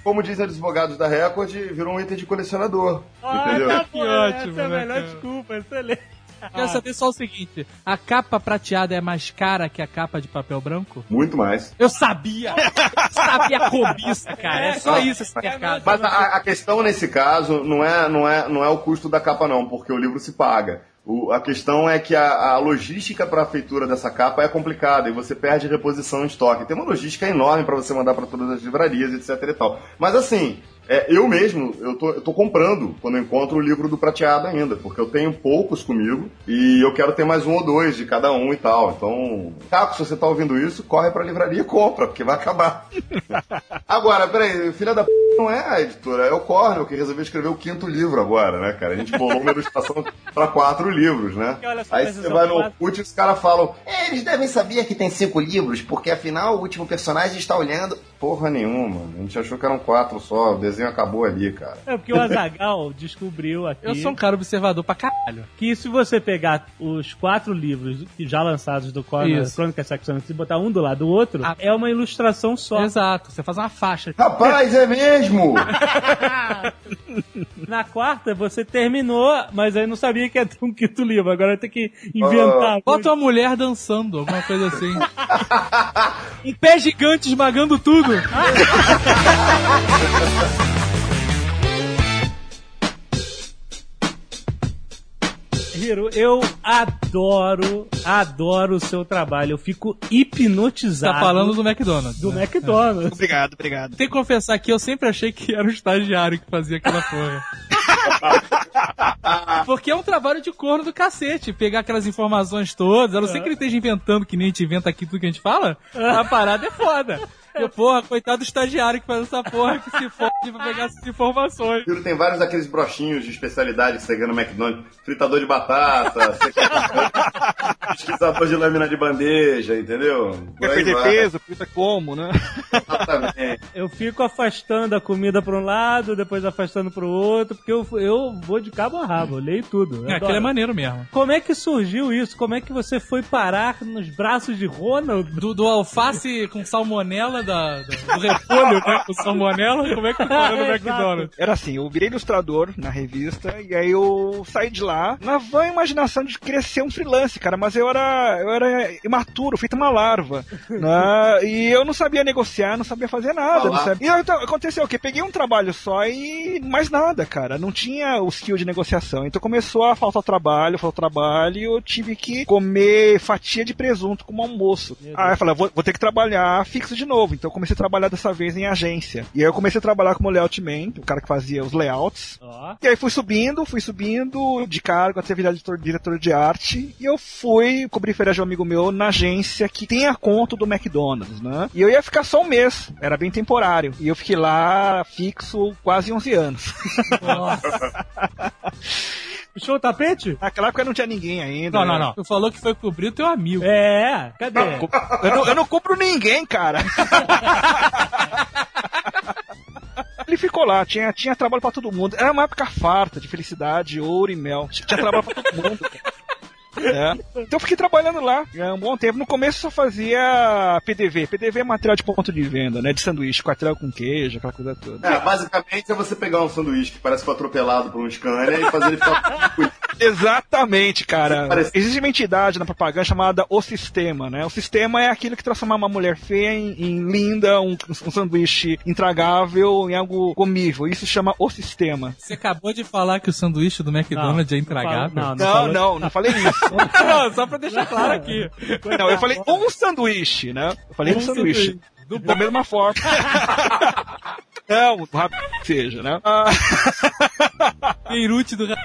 [SPEAKER 4] Como dizem os advogados da Record, virou um item de colecionador. entendeu?
[SPEAKER 2] tá
[SPEAKER 5] Que
[SPEAKER 2] bom,
[SPEAKER 5] ótimo,
[SPEAKER 2] Essa é a
[SPEAKER 5] né,
[SPEAKER 2] melhor
[SPEAKER 5] cara?
[SPEAKER 2] desculpa, excelente. <laughs>
[SPEAKER 5] Quero saber só o seguinte: a capa prateada é mais cara que a capa de papel branco?
[SPEAKER 4] Muito mais.
[SPEAKER 5] Eu sabia! sabia a cobiça, cara. É só isso esse mercado.
[SPEAKER 4] Mas a, a questão nesse caso não é, não, é, não é o custo da capa, não, porque o livro se paga. O- a questão é que a, a logística para a feitura dessa capa é complicada e você perde reposição em estoque. Tem uma logística enorme para você mandar para todas as livrarias, etc e tal. Mas assim, é, eu mesmo, eu tô, eu tô comprando quando eu encontro o livro do prateado ainda, porque eu tenho poucos comigo e eu quero ter mais um ou dois de cada um e tal. Então, Caco, se você tá ouvindo isso, corre pra livraria e compra, porque vai acabar. <laughs> Agora, peraí, filha da p não é a editora, é o Cornell que resolveu escrever o quinto livro agora, né, cara? A gente bolou uma ilustração <laughs> pra quatro livros, né?
[SPEAKER 2] Só,
[SPEAKER 4] Aí você vai no. Orkut e os caras falam,
[SPEAKER 7] É, eles devem saber que tem cinco livros, porque afinal o último personagem está olhando.
[SPEAKER 4] porra nenhuma, a gente achou que eram quatro só, o desenho acabou ali, cara.
[SPEAKER 2] É porque o Azagal <laughs> descobriu aqui
[SPEAKER 5] Eu sou um cara observador pra caralho.
[SPEAKER 2] que se você pegar os quatro livros já lançados do Corner
[SPEAKER 5] Isso.
[SPEAKER 2] Crônicas Saxônicas e botar um do lado do outro,
[SPEAKER 5] Ah.
[SPEAKER 2] é uma ilustração só.
[SPEAKER 5] Exato, você faz uma faixa.
[SPEAKER 4] Rapaz, é mesmo! <laughs>
[SPEAKER 2] Na quarta, você terminou, mas aí não sabia que ia ter um quinto livro. Agora tem que inventar.
[SPEAKER 5] Bota uma mulher dançando, alguma coisa assim. <laughs> um pé gigante esmagando tudo. <laughs>
[SPEAKER 2] Hiro, eu adoro, adoro o seu trabalho. Eu fico hipnotizado.
[SPEAKER 5] Tá falando do McDonald's.
[SPEAKER 2] do
[SPEAKER 5] né?
[SPEAKER 2] McDonald's.
[SPEAKER 3] Obrigado, obrigado.
[SPEAKER 5] Tem que confessar que eu sempre achei que era o estagiário que fazia aquela porra. <laughs> Porque é um trabalho de corno do cacete, pegar aquelas informações todas. A não ser que ele esteja inventando, que nem a gente inventa aqui tudo que a gente fala, a parada é foda. E, porra, coitado do estagiário que faz essa porra, que se fode pra pegar essas informações.
[SPEAKER 4] Juro, tem vários daqueles brochinhos de especialidade que você ganha no McDonald's. Fritador de batata, <laughs> pesquisador de lâmina de bandeja, entendeu?
[SPEAKER 3] Quer perder peso? Puta como, né?
[SPEAKER 4] Exatamente.
[SPEAKER 2] Eu fico afastando a comida pra um lado, depois afastando pro outro, porque eu, eu vou de cabo a rabo, eu leio tudo. Eu
[SPEAKER 5] É, aquele é maneiro mesmo.
[SPEAKER 2] Como é que surgiu isso? Como é que você foi parar nos braços de Ronald?
[SPEAKER 5] Do, do alface com salmonela da, da- do repolho, né? Com salmonela, como é que parou no <laughs>
[SPEAKER 2] Exato.
[SPEAKER 5] McDonald's?
[SPEAKER 3] Era assim, eu virei ilustrador na revista e aí eu saí de lá na vã imaginação de querer ser um freelance, cara, mas eu era eu era imaturo, feito uma larva, né? E eu não sabia negociar, não sabia fazer nada, não sabia. E aí, então, aconteceu o quê? Peguei um trabalho só e mais nada, cara, não tinha o skill de negociação. Então começou a faltar trabalho, faltar trabalho e eu tive que comer fatia de presunto como almoço. Aí eu falei, vou, vou ter que trabalhar fixo de novo. Então eu comecei a trabalhar dessa vez em agência. E aí eu comecei a trabalhar como layout man, o cara que fazia os layouts.
[SPEAKER 2] Ó.
[SPEAKER 3] E aí fui subindo, fui subindo de cargo até virar diretor, diretor de arte. E eu fui cobrir férias de um amigo meu na agência que tem a conta do McDonald's, né? E eu ia ficar só um mês, era bem temporário. E eu fiquei lá fixo quase 11 anos. <laughs>
[SPEAKER 2] Puxou o tapete?
[SPEAKER 3] Naquela época não tinha ninguém ainda.
[SPEAKER 5] Não, não,
[SPEAKER 3] né?
[SPEAKER 5] não. Tu falou que foi cobrir o teu amigo.
[SPEAKER 2] É, cadê?
[SPEAKER 3] Eu não, eu não compro ninguém, cara. <laughs> Ele ficou lá, tinha, tinha trabalho pra todo mundo. Era uma época farta de felicidade, ouro e mel. Tinha trabalho pra todo mundo. cara. É. Então eu fiquei trabalhando lá um bom tempo. No começo só fazia PDV. PDV é material de ponto de venda, né? De sanduíche, quartel com queijo, aquela coisa toda.
[SPEAKER 4] É, basicamente é você pegar um sanduíche que parece que foi atropelado por um Scania e fazer ele ficar <laughs>
[SPEAKER 3] Exatamente, cara.
[SPEAKER 4] Parece-
[SPEAKER 3] Existe uma entidade na propaganda chamada O Sistema, né? O sistema é aquilo que transforma uma mulher feia em, em linda, um, um sanduíche intragável, em algo comível. Isso chama O Sistema.
[SPEAKER 5] Você acabou de falar que o sanduíche do McDonald's é intragável?
[SPEAKER 2] Não, não,
[SPEAKER 3] Não,
[SPEAKER 2] falou-
[SPEAKER 3] não, não falei isso. <laughs>
[SPEAKER 5] Não, só pra deixar claro aqui.
[SPEAKER 3] Não, eu falei um sanduíche, né? Eu falei um,
[SPEAKER 2] Um
[SPEAKER 3] sanduíche.
[SPEAKER 2] sanduíche. Do
[SPEAKER 3] da mesma forma. <laughs> <laughs> Não, rápido que seja, né? Ah, <laughs>
[SPEAKER 5] Beirute do... ra-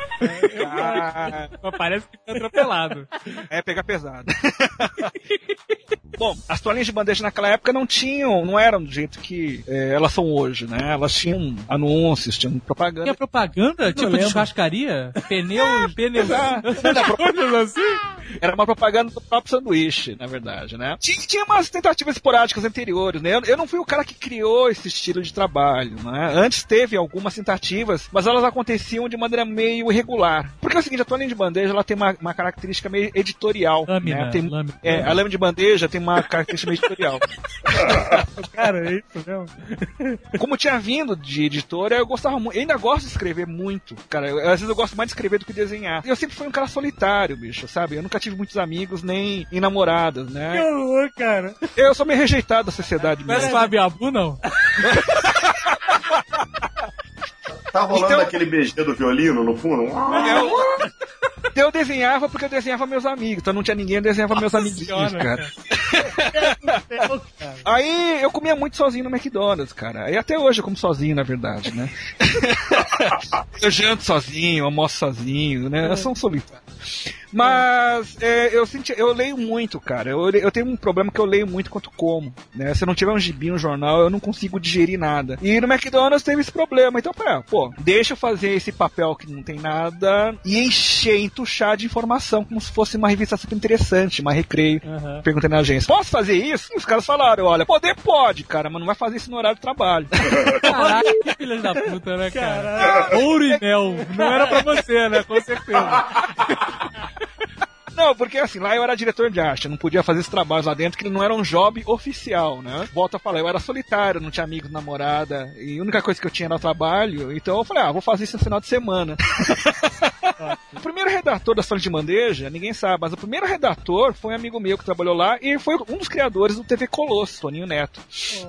[SPEAKER 3] ah,
[SPEAKER 5] Parece que foi atropelado.
[SPEAKER 3] é pegar pesado. <laughs> Bom, as toalhinhas de bandeja naquela época não tinham, não eram do jeito que é, elas são hoje, né? Elas tinham anúncios, tinham propaganda.
[SPEAKER 5] Tinha propaganda? tipo de
[SPEAKER 2] lembro.
[SPEAKER 5] churrascaria? Pneu, pneu...
[SPEAKER 3] Ah,
[SPEAKER 5] Essas coisas assim?
[SPEAKER 3] Era uma propaganda do próprio sanduíche, na verdade, né? Tinha, tinha umas tentativas esporádicas anteriores, né? Eu, eu não fui o cara que criou esse estilo de trabalho, né? Antes teve algumas tentativas, mas elas aconteciam de maneira meio irregular. Porque é o seguinte, a toalhinha de bandeja, ela tem uma, uma característica meio editorial,
[SPEAKER 5] Lâmina,
[SPEAKER 3] né? Tem,
[SPEAKER 5] lâmina.
[SPEAKER 3] É, a lâmina de bandeja tem uma característica meio editorial. <laughs>
[SPEAKER 2] Cara, é isso mesmo.
[SPEAKER 3] Como tinha vindo de editora, eu gostava muito. Eu ainda gosto de escrever muito, cara. Eu- às vezes eu gosto mais de escrever do que desenhar. Eu sempre fui um cara solitário, bicho, sabe? Eu nunca tive muitos amigos, nem, namoradas,
[SPEAKER 2] Que
[SPEAKER 3] né?
[SPEAKER 2] horror, cara.
[SPEAKER 3] Eu sou meio rejeitado da sociedade
[SPEAKER 5] Parece
[SPEAKER 3] mesmo.
[SPEAKER 5] Fábio Abu, não? <laughs>
[SPEAKER 4] Tá rolando
[SPEAKER 3] Então-
[SPEAKER 4] aquele BG do violino no fundo?
[SPEAKER 3] Eu, eu desenhava porque eu desenhava meus amigos. Então não tinha ninguém, eu desenhava meus amiguinhos,
[SPEAKER 5] Senhora,
[SPEAKER 3] cara.
[SPEAKER 2] Cara. <laughs>
[SPEAKER 3] Aí eu comia muito sozinho no McDonald's, cara. E até hoje eu como sozinho, na verdade, né? <laughs> eu janto sozinho, almoço sozinho, né? Eu sou um solitário. Mas é, eu senti, eu leio muito, cara. Eu, eu tenho um problema que eu leio muito enquanto como, né? Se eu não tiver um gibi, um jornal, eu não consigo digerir nada. E no McDonald's teve esse problema. Então, pera, pô, deixa eu fazer esse papel que não tem nada e encher, entuchar de informação, como se fosse uma revista super interessante, uma recreio.
[SPEAKER 2] Aham.
[SPEAKER 3] Perguntei na agência, posso fazer isso? E os caras falaram, olha, poder pode, cara, mas não vai fazer isso no horário de trabalho.
[SPEAKER 5] Caraca, <laughs> que filhas da puta, né, cara? Ouro e mel. Não era pra você, né? Com certeza. <laughs>
[SPEAKER 3] Não, porque assim, lá eu era diretor de arte, eu não podia fazer esse trabalho lá dentro, que ele não era um job oficial, né? Volto a falar, eu era solitário, não tinha amigos, namorada, e a única coisa que eu tinha era o trabalho, então eu falei, ah, vou fazer isso no final de semana. <laughs> o primeiro redator da Folha de Bandeja, ninguém sabe, mas o primeiro redator foi um amigo meu que trabalhou lá, e foi um dos criadores do TV Colosso, Toninho Neto.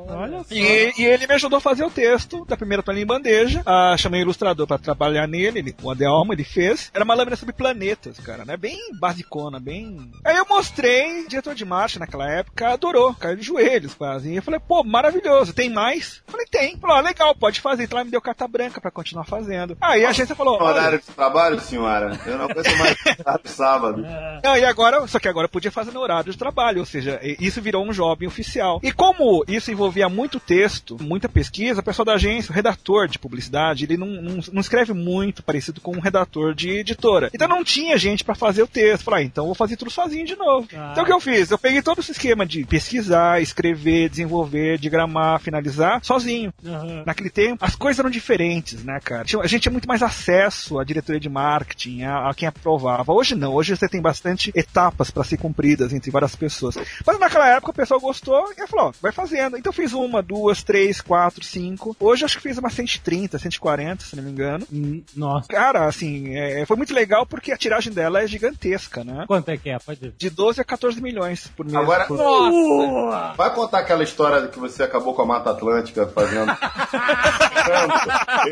[SPEAKER 2] Olha só.
[SPEAKER 3] E, e ele me ajudou a fazer o texto da primeira toalhinha em bandeja. Ah, chamei o ilustrador pra trabalhar nele, ele, o Adelmo, ele fez. Era uma lâmina sobre planetas, cara, né? Bem basicona, bem. Aí eu mostrei, o diretor de marcha naquela época adorou, caiu de joelhos quase. E eu falei, pô, maravilhoso, tem mais? Eu falei, tem. Falou, ah, legal, pode fazer. Então ela me deu carta branca pra continuar fazendo. Aí a agência falou,
[SPEAKER 4] Horário de trabalho, senhora? Eu não aguento mais <laughs> sábado, sábado.
[SPEAKER 3] Não, e agora, só que agora eu podia fazer no horário de trabalho, ou seja, isso virou um job oficial. E como isso envolvia muito texto, muita pesquisa, o pessoal da agência, o redator de publicidade, ele não, não, não escreve muito parecido com um redator de editora. Então não tinha gente pra fazer o texto. Falei, ah, então eu vou fazer tudo sozinho de novo.
[SPEAKER 2] Ah.
[SPEAKER 3] Então o que eu fiz? Eu peguei todo esse esquema de pesquisar, escrever, desenvolver, diagramar, finalizar, sozinho.
[SPEAKER 2] Aham.
[SPEAKER 3] Naquele tempo, as coisas eram diferentes, né, cara? A gente tinha muito mais acesso à diretoria de marketing, a, a quem aprovava. Hoje não, hoje você tem bastante etapas para ser cumpridas entre várias pessoas. Mas naquela época o pessoal gostou e falou, ó, vai fazendo. Então eu fiz uma, duas, três, quatro, cinco. Hoje eu acho que fiz umas 130, 140, se não me engano.
[SPEAKER 2] Hum, Nossa.
[SPEAKER 3] Cara, assim, é, foi muito legal porque a tiragem dela é gigantesca, né?
[SPEAKER 2] Quanto é que é? Pode ver.
[SPEAKER 3] De 12 a 14 milhões por mês.
[SPEAKER 4] Agora-
[SPEAKER 3] Por-
[SPEAKER 2] Nossa!
[SPEAKER 4] Vai contar aquela história que você acabou com a Mata Atlântica fazendo. <laughs>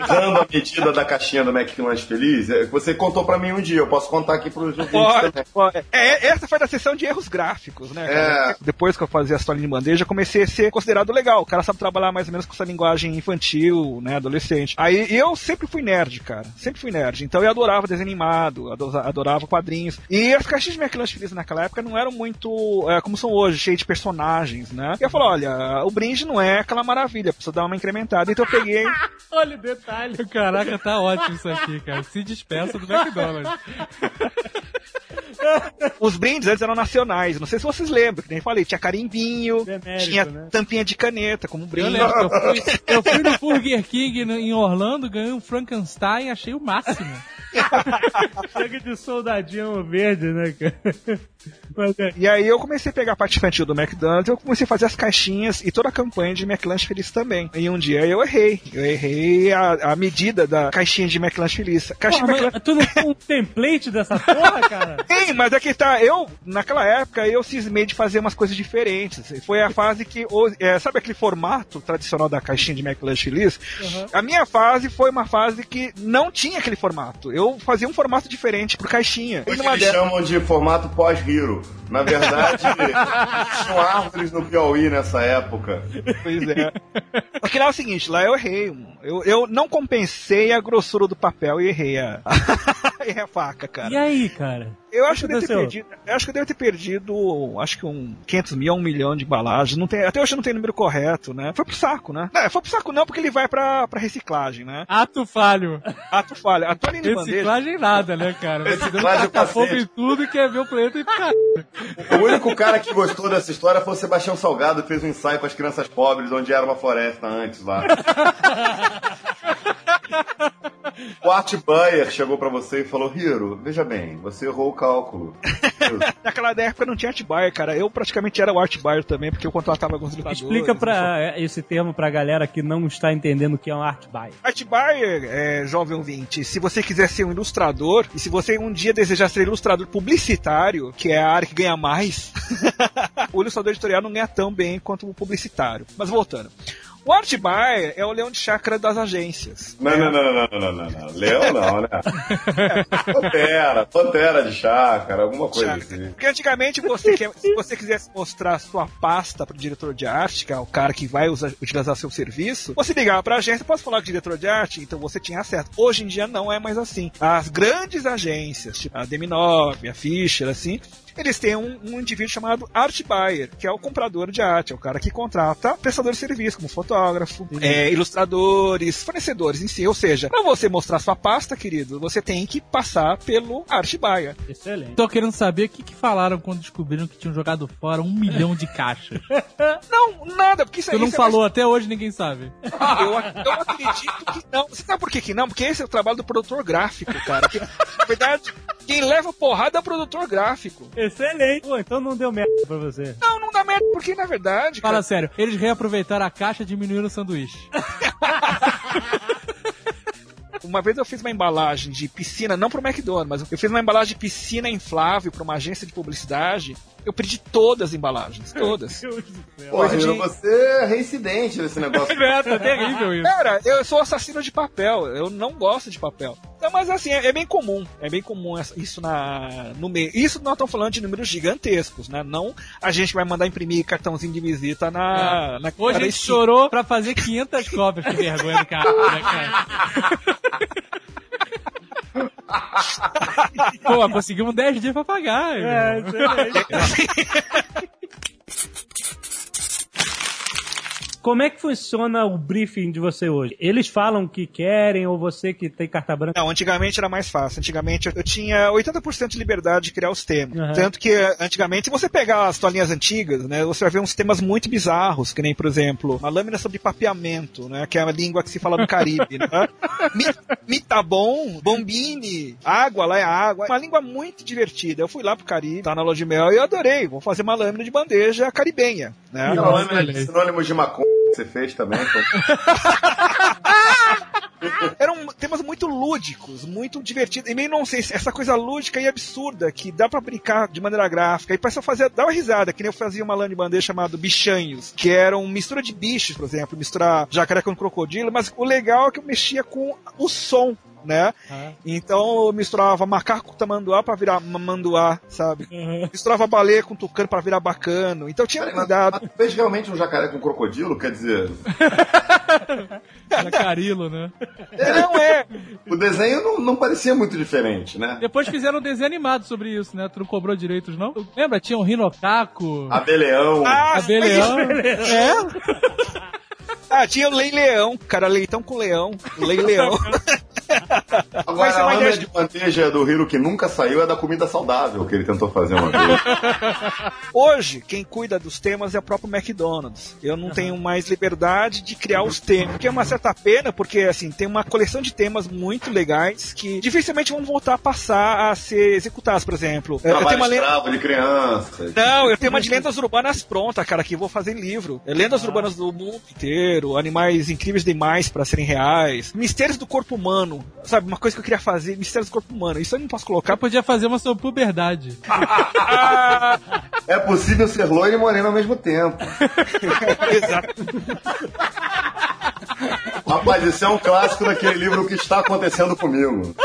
[SPEAKER 4] Usando a medida da caixinha do McLanche Feliz. É, Você contou pra mim um dia, eu posso contar aqui pros ouvintes
[SPEAKER 3] Pode,
[SPEAKER 4] também.
[SPEAKER 3] pode. É, essa foi da sessão de erros gráficos, né?
[SPEAKER 4] É.
[SPEAKER 3] Depois que eu fazia a história de bandeja, comecei a ser considerado legal. O cara sabe trabalhar mais ou menos com essa linguagem infantil, né? Adolescente. Aí eu sempre fui nerd, cara. Sempre fui nerd. Então eu adorava desenho animado, ado- adorava quadrinhos. E as caixinhas de McLanche Feliz naquela época não eram muito é, como são hoje, cheias de personagens, né? E eu falei, olha, o brinde não é aquela maravilha, precisa dar uma incrementada. Então eu peguei. <laughs>
[SPEAKER 2] Olha o detalhe.
[SPEAKER 5] Caraca, tá ótimo isso aqui, cara. Se despeça do McDonald's. <laughs>
[SPEAKER 3] Os brindes antes eram nacionais. Não sei se vocês lembram, que nem falei, tinha carimbinho,
[SPEAKER 2] Genérico,
[SPEAKER 3] tinha
[SPEAKER 2] né?
[SPEAKER 3] tampinha de caneta como
[SPEAKER 5] Eu
[SPEAKER 3] brinde.
[SPEAKER 5] lembro, eu fui, <laughs> eu fui no Burger King em Orlando, ganhei um Frankenstein, achei o máximo. <laughs>
[SPEAKER 2] Chega de soldadinho verde, né, cara? Mas é.
[SPEAKER 3] E aí eu comecei a pegar a parte infantil do McDonald's, eu comecei a fazer as caixinhas e toda a campanha de McLanche Feliz também. E um dia eu errei. Eu errei a, a medida da caixinha de McLanche Feliz. Caixinha
[SPEAKER 2] Porra,
[SPEAKER 3] McLanche
[SPEAKER 2] mas tu não tem um template dessa porra, cara? <laughs>
[SPEAKER 3] Tem, mas é que tá, eu, naquela época, eu cismei de fazer umas coisas diferentes. Foi a fase que, é, sabe aquele formato tradicional da caixinha de McLanche Feliz? A minha fase foi uma fase que não tinha aquele formato. Eu fazia um formato diferente pro caixinha.
[SPEAKER 4] Hoje eles chamam de formato pós-Hero. Na verdade, <laughs> tinham árvores no Piauí nessa época.
[SPEAKER 3] Pois é. <laughs> Porque lá é o seguinte, lá eu errei. Eu, eu não compensei a grossura do papel e errei a, <laughs> errei a faca, cara.
[SPEAKER 2] E aí, cara?
[SPEAKER 3] Eu acho
[SPEAKER 2] que
[SPEAKER 3] que eu devo ter perdido. Eu acho que eu devo ter perdido, acho que um 500 mil, um milhão de embalagens. Não tem, até hoje não tem número correto, né? Foi pro saco, né? Não, foi pro saco não, porque ele vai pra, pra reciclagem, né?
[SPEAKER 5] Ato falho.
[SPEAKER 3] Ato falha. A Tony de bandeja.
[SPEAKER 5] Reciclagem nada, né, cara?
[SPEAKER 4] Reciclagem
[SPEAKER 5] tacar
[SPEAKER 4] pra
[SPEAKER 5] fogo em tudo e quer ver o planeta e cara.
[SPEAKER 4] O único cara que gostou dessa história foi o Sebastião Salgado, fez um ensaio com as crianças pobres, onde era uma floresta antes lá. <laughs> O Art Bayer chegou pra você e falou: Hiro, veja bem, você errou o cálculo. <laughs>
[SPEAKER 3] Naquela época não tinha art buyer, cara. Eu praticamente era o art buyer também, porque eu contratava alguns ilustradores.
[SPEAKER 2] Explica pra esse termo pra galera que não está entendendo o que é um art buy.
[SPEAKER 3] Art buyer, é, jovem ouvinte, se você quiser ser um ilustrador, e se você um dia desejar ser ilustrador publicitário, que é a área que ganha mais, <laughs> o ilustrador editorial não ganha tão bem quanto o publicitário. Mas voltando. O art buyer é o leão de chácara das agências.
[SPEAKER 4] Não, não, não, não, não, não, não, não. Leão não, né? <laughs> Pantera, pantera de chácara, alguma coisa assim.
[SPEAKER 3] Porque antigamente você quer, se você quisesse mostrar sua pasta pro diretor de arte, que é o cara que vai usar- utilizar seu serviço, você ligava pra agência, posso falar com o diretor de arte? Então você tinha acesso. Hoje em dia não é mais assim. As grandes agências, tipo a DM9, a Fischer, assim, eles têm um, um indivíduo chamado art buyer, que é o comprador de arte, é o cara que contrata prestadores de serviço, como fotógrafo, é, ilustradores, fornecedores em si. Ou seja, pra você mostrar sua pasta, querido, você tem que passar pelo art buyer.
[SPEAKER 2] Excelente.
[SPEAKER 5] Tô querendo saber o que, que falaram quando descobriram que tinham jogado fora um milhão de caixas. <laughs>
[SPEAKER 3] Não, nada, porque isso,
[SPEAKER 5] Tu não
[SPEAKER 3] é
[SPEAKER 5] falou, até hoje ninguém sabe.
[SPEAKER 3] Eu, ac- eu acredito que não. Você sabe por que, que não? Porque esse é o trabalho do produtor gráfico, cara. Que, na verdade, quem leva porrada é o produtor gráfico. <laughs>
[SPEAKER 2] Excelente. Pô, então não deu merda pra você.
[SPEAKER 3] Não, não dá merda, porque na verdade.
[SPEAKER 5] Fala
[SPEAKER 3] Cara,
[SPEAKER 5] sério, eles reaproveitaram a caixa e diminuíram o sanduíche. <laughs>
[SPEAKER 3] uma vez eu fiz uma embalagem de piscina, não pro McDonald's, mas eu fiz uma embalagem de piscina inflável pra uma agência de publicidade. Eu perdi todas as embalagens, <laughs> todas.
[SPEAKER 4] Hiro,
[SPEAKER 3] de-
[SPEAKER 4] você é reincidente nesse negócio. <laughs>
[SPEAKER 5] É, tá terrível isso.
[SPEAKER 3] Cara, eu sou assassino de papel, eu não gosto de papel. Então, mas assim, é, é bem comum, é bem comum isso na, no meio. Isso nós estamos falando de números gigantescos, né? Não a gente vai mandar imprimir cartãozinho de visita na, na
[SPEAKER 5] Hoje a gente chorou pra fazer 500 cópias. Que vergonha do cara, né, cara? <laughs> Pô, conseguimos 10 dias pra pagar.
[SPEAKER 2] É, excelente. <laughs> Como é que funciona o briefing de você hoje? Eles falam o que querem ou você que tem carta branca?
[SPEAKER 3] Não, antigamente era mais fácil. Antigamente eu- tinha 80% de liberdade de criar os temas.
[SPEAKER 2] Uhum.
[SPEAKER 3] Tanto que antigamente, se você pegar as toalhinhas antigas, né, você vai ver uns temas muito bizarros, que nem, por exemplo, uma lâmina sobre papeamento, né, que é a língua que se fala no Caribe, né? <laughs> Mi- Mitabom, bombini, água, lá é água. Uma língua muito divertida. Eu fui lá pro Caribe, tá na loja de mel, e eu adorei. Vou fazer uma lâmina de bandeja caribenha, né?
[SPEAKER 4] Aquela lâmina de sinônimos de maconha que você fez também. <laughs>
[SPEAKER 3] eram temas muito lúdicos, muito divertidos, e meio não sei, essa coisa lúdica e absurda que dá pra brincar de maneira gráfica. E pra só fazer, dar uma risada, que nem eu fazia uma lã de bandeja chamado Bichanhos, que eram mistura de bichos, por exemplo, misturar jacaré com crocodilo, mas o legal é que eu mexia com o som. Né?
[SPEAKER 2] Ah.
[SPEAKER 3] Então eu misturava macaco com tamanduá pra virar mamanduá, sabe? Misturava baleia com tucano pra virar bacano. Então tinha
[SPEAKER 4] Peraí, mas,
[SPEAKER 3] cuidado.
[SPEAKER 4] mas tu fez realmente um jacaré com crocodilo? Quer dizer, <laughs>
[SPEAKER 5] Jacarilo, né?
[SPEAKER 3] Não é.
[SPEAKER 4] o desenho não, não parecia muito diferente, né?
[SPEAKER 5] Depois fizeram um desenho animado sobre isso, né? Tu não cobrou direitos, não? Lembra? Tinha um rinocaco,
[SPEAKER 4] Abelhão.
[SPEAKER 3] Ah,
[SPEAKER 5] abelhão. É?
[SPEAKER 3] Ah, tinha o Lei Leão, cara, leitão com leão, Lei Leão. <laughs>
[SPEAKER 4] Agora, a lâmina de bandeja do Hiro que nunca saiu é da comida saudável que ele tentou fazer uma vez. <laughs>
[SPEAKER 3] Hoje, quem cuida dos temas é o próprio McDonald's. Eu não tenho mais liberdade de criar os temas. O que é uma certa pena, porque assim, tem uma coleção de temas muito legais que dificilmente vão voltar a passar a ser executados. Por exemplo, eu tenho
[SPEAKER 4] Trabalho
[SPEAKER 3] uma lenda.
[SPEAKER 4] de crianças.
[SPEAKER 3] Não, eu tenho uma de lendas urbanas pronta, cara, que eu vou fazer em livro. É lendas urbanas do mundo inteiro, animais incríveis demais para serem reais, mistérios do corpo humano, sabe? Uma coisa que eu queria fazer, mistérios do corpo humano. Isso eu não posso
[SPEAKER 5] Eu
[SPEAKER 3] colocar.
[SPEAKER 5] podia fazer uma sobre puberdade. <laughs>
[SPEAKER 4] É possível ser loiro e moreno ao mesmo tempo. <laughs>
[SPEAKER 3] exato. <laughs>
[SPEAKER 4] Rapaz, isso é um clássico daquele livro O que está acontecendo comigo.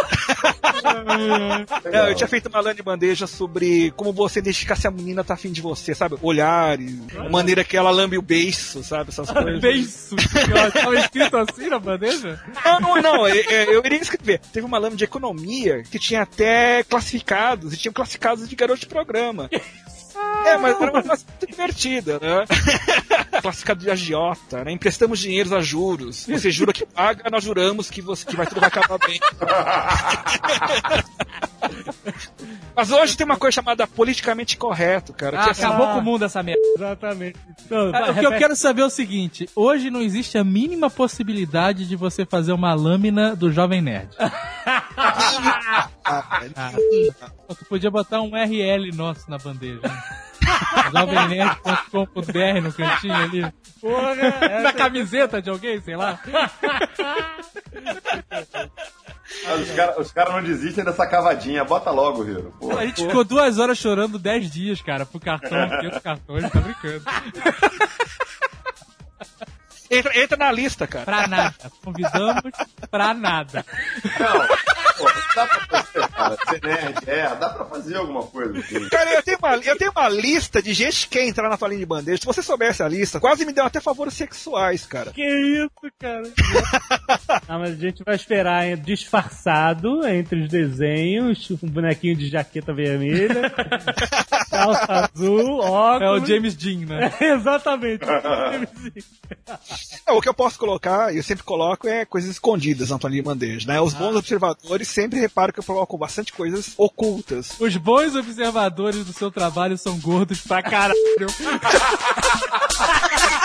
[SPEAKER 3] É, eu tinha feito uma lã de bandeja sobre como você identificar se a menina tá afim de você, sabe? Olhares, a maneira que ela lambe o beiço, sabe? Essas <laughs> coisas.
[SPEAKER 5] Beiço. Tava escrito assim na bandeja?
[SPEAKER 3] Não, não, não. é- é, Eu iria escrever. Teve uma lâmina de economia que tinha até classificados, e tinha classificados de garoto de programa. É, mas era uma coisa muito divertida, né? <laughs> Classificado de agiota, né? Emprestamos dinheiros a juros. Você jura que paga, nós juramos que, você, que vai tudo vai acabar bem. <laughs> Mas hoje tem uma coisa chamada politicamente correto, cara.
[SPEAKER 5] Ah,
[SPEAKER 3] é assim,
[SPEAKER 5] acabou com o mundo essa merda.
[SPEAKER 2] Exatamente. Então,
[SPEAKER 5] Ah, o que eu quero saber é o seguinte: hoje não existe a mínima possibilidade de você fazer uma lâmina do Jovem Nerd. Tu <laughs> podia botar um RL nosso na bandeja. Jovemnerd.com.br no cantinho ali.
[SPEAKER 2] Porra,
[SPEAKER 5] Na camiseta de alguém, sei lá.
[SPEAKER 4] Ah, Os caras os cara não desistem dessa cavadinha. Bota logo, Hiro. Pô.
[SPEAKER 5] A gente ficou duas horas chorando dez dias, cara, pro cartão, 500 cartões, tá brincando. <laughs>
[SPEAKER 3] entra, entra na lista, cara.
[SPEAKER 5] Pra nada. Convidamos pra nada.
[SPEAKER 4] Não, pô, dá pra fazer, cara. Ser nerd, é, dá pra fazer alguma coisa assim.
[SPEAKER 3] Cara, eu tenho, uma, eu tenho uma lista de gente que quer entrar na tua linha de bandeja. Se você soubesse a lista, quase me deu até favores sexuais, cara.
[SPEAKER 2] Que isso, cara? <laughs> Não, mas a gente vai esperar hein, disfarçado entre os desenhos, um bonequinho de jaqueta vermelha, <laughs> calça azul, óculos.
[SPEAKER 5] É <laughs> o James Dean, né?
[SPEAKER 2] Exatamente.
[SPEAKER 3] É, o que eu posso colocar, eu sempre coloco, é coisas escondidas na de bandeja, né? Os bons observadores sempre reparam que eu coloco bastante coisas ocultas.
[SPEAKER 5] Os bons observadores do seu trabalho são gordos pra caralho. <laughs>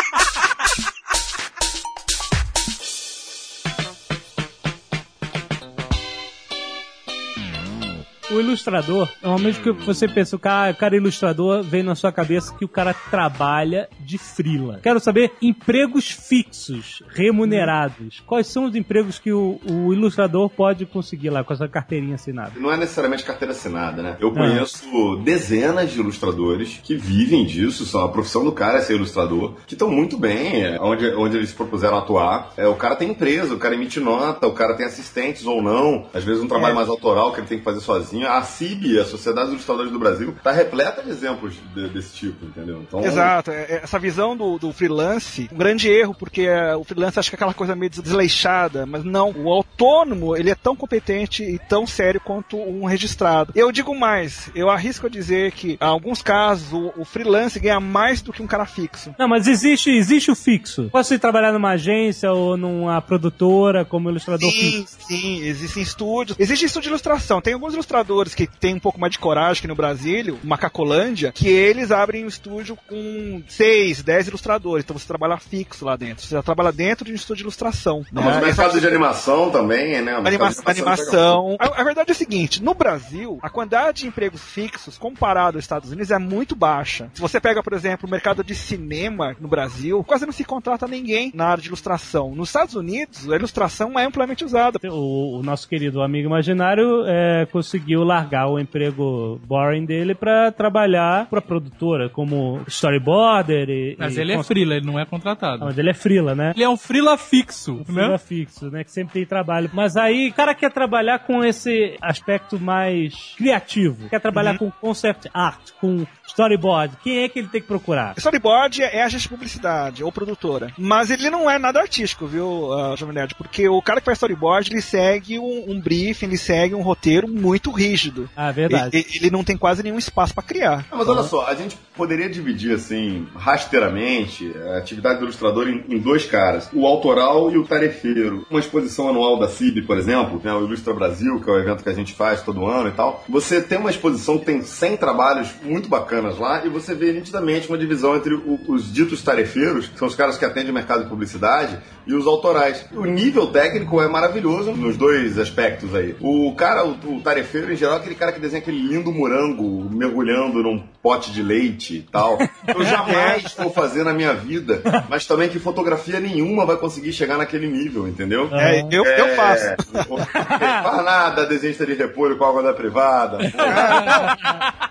[SPEAKER 2] O ilustrador, normalmente que você pensa, o cara, o cara ilustrador, vem na sua cabeça que o cara trabalha de frila. Quero saber empregos fixos, remunerados. Quais são os empregos que o, o ilustrador pode conseguir lá com essa carteirinha assinada?
[SPEAKER 4] Não é necessariamente carteira assinada, né? Eu conheço dezenas de ilustradores que vivem disso, são a profissão do cara é ser ilustrador, que estão muito bem é, onde, onde eles se propuseram atuar. É, o cara tem empresa, o cara emite nota, o cara tem assistentes ou não, às vezes um trabalho mais autoral que ele tem que fazer sozinho. A CIB, a Sociedade dos Ilustradores do Brasil, tá repleta de exemplos de- desse tipo, entendeu? Então,
[SPEAKER 3] Exato, é- é essa visão do, do freelance, um grande erro, porque é, o freelance acha que é aquela coisa meio desleixada, mas não. O autônomo, ele é tão competente e tão sério quanto um registrado. Eu digo mais, eu arrisco a dizer que, em alguns casos, o, o freelance ganha mais do que um cara fixo.
[SPEAKER 2] Não, mas existe, existe o fixo. Posso ir trabalhar numa agência ou numa produtora como ilustrador
[SPEAKER 3] Sim,
[SPEAKER 2] fixo?
[SPEAKER 3] sim, existem estúdios. Existe estúdio de ilustração. Tem alguns ilustradores que têm um pouco mais de coragem aqui no Brasil, Macacolândia, que eles abrem um estúdio com 6, 10 ilustradores. Então você trabalha fixo lá dentro. Você já trabalha dentro de um estúdio de ilustração.
[SPEAKER 4] Não, mas o mercado de animação também, né? O
[SPEAKER 3] Anima
[SPEAKER 4] de animação
[SPEAKER 3] animação. A, a verdade é a seguinte: no Brasil, a quantidade de empregos fixos comparado aos Estados Unidos é muito baixa. Se você pega, por exemplo, o mercado de cinema no Brasil, quase não se contrata ninguém na área de ilustração. Nos Estados Unidos, a ilustração é amplamente usada.
[SPEAKER 2] O, o nosso querido amigo imaginário é, conseguiu largar o emprego boring dele pra trabalhar pra produtora, como storyboarder e.
[SPEAKER 5] Mas
[SPEAKER 2] e
[SPEAKER 5] ele é
[SPEAKER 2] cons-
[SPEAKER 5] frila, ele não é contratado.
[SPEAKER 2] Ah, mas ele é frila, né?
[SPEAKER 5] Ele é um frila fixo,
[SPEAKER 2] Frila
[SPEAKER 5] né?
[SPEAKER 2] fixo, né? Que sempre tem trabalho. Mas aí, o cara quer trabalhar com esse aspecto mais criativo. Quer trabalhar com concept art, com storyboard. Quem é que ele tem que procurar?
[SPEAKER 3] Storyboard é agente de publicidade ou produtora. Mas ele não é nada artístico, viu, uh, Jovem Nerd? Porque o cara que faz storyboard, ele segue um, um briefing, ele segue um roteiro muito rígido.
[SPEAKER 2] Ah, verdade.
[SPEAKER 3] Ele, ele não tem quase nenhum espaço pra criar.
[SPEAKER 4] Não, mas olha só, a gente poderia dividir assim, rasteiramente, a atividade do ilustrador em, em dois caras: o autoral e o tarefeiro. Uma exposição anual da CIB, por exemplo, né, o Ilustra Brasil, que é o evento que a gente faz todo ano e tal. Você tem uma exposição que tem 100 trabalhos muito bacanas lá e você vê nitidamente uma divisão entre o- os ditos tarefeiros, que são os caras que atendem o mercado de publicidade, e os autorais. O nível técnico é maravilhoso nos dois aspectos aí. O cara, o, o tarefeiro, geral, é aquele cara que desenha aquele lindo morango mergulhando num pote de leite e tal. Eu jamais <laughs> vou fazer na minha vida, mas também que fotografia nenhuma vai conseguir chegar naquele nível, entendeu?
[SPEAKER 3] É, eu, eu faço.
[SPEAKER 4] É, faz nada, desenhista de repolho com água da privada. <laughs>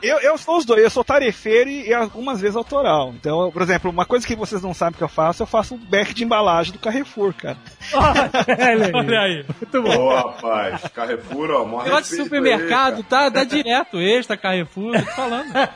[SPEAKER 3] Eu, eu sou os dois, eu sou tarefeiro e, algumas vezes autoral. Então, por exemplo, uma coisa que vocês não sabem que eu faço, eu faço o back de embalagem do Carrefour, cara.
[SPEAKER 2] Olha aí.
[SPEAKER 5] Olha aí.
[SPEAKER 2] Muito bom.
[SPEAKER 4] Ô, rapaz, Carrefour, ó,
[SPEAKER 5] Negócio de supermercado, tá? Dá <laughs> direto, extra, Carrefour, tô falando.
[SPEAKER 2] A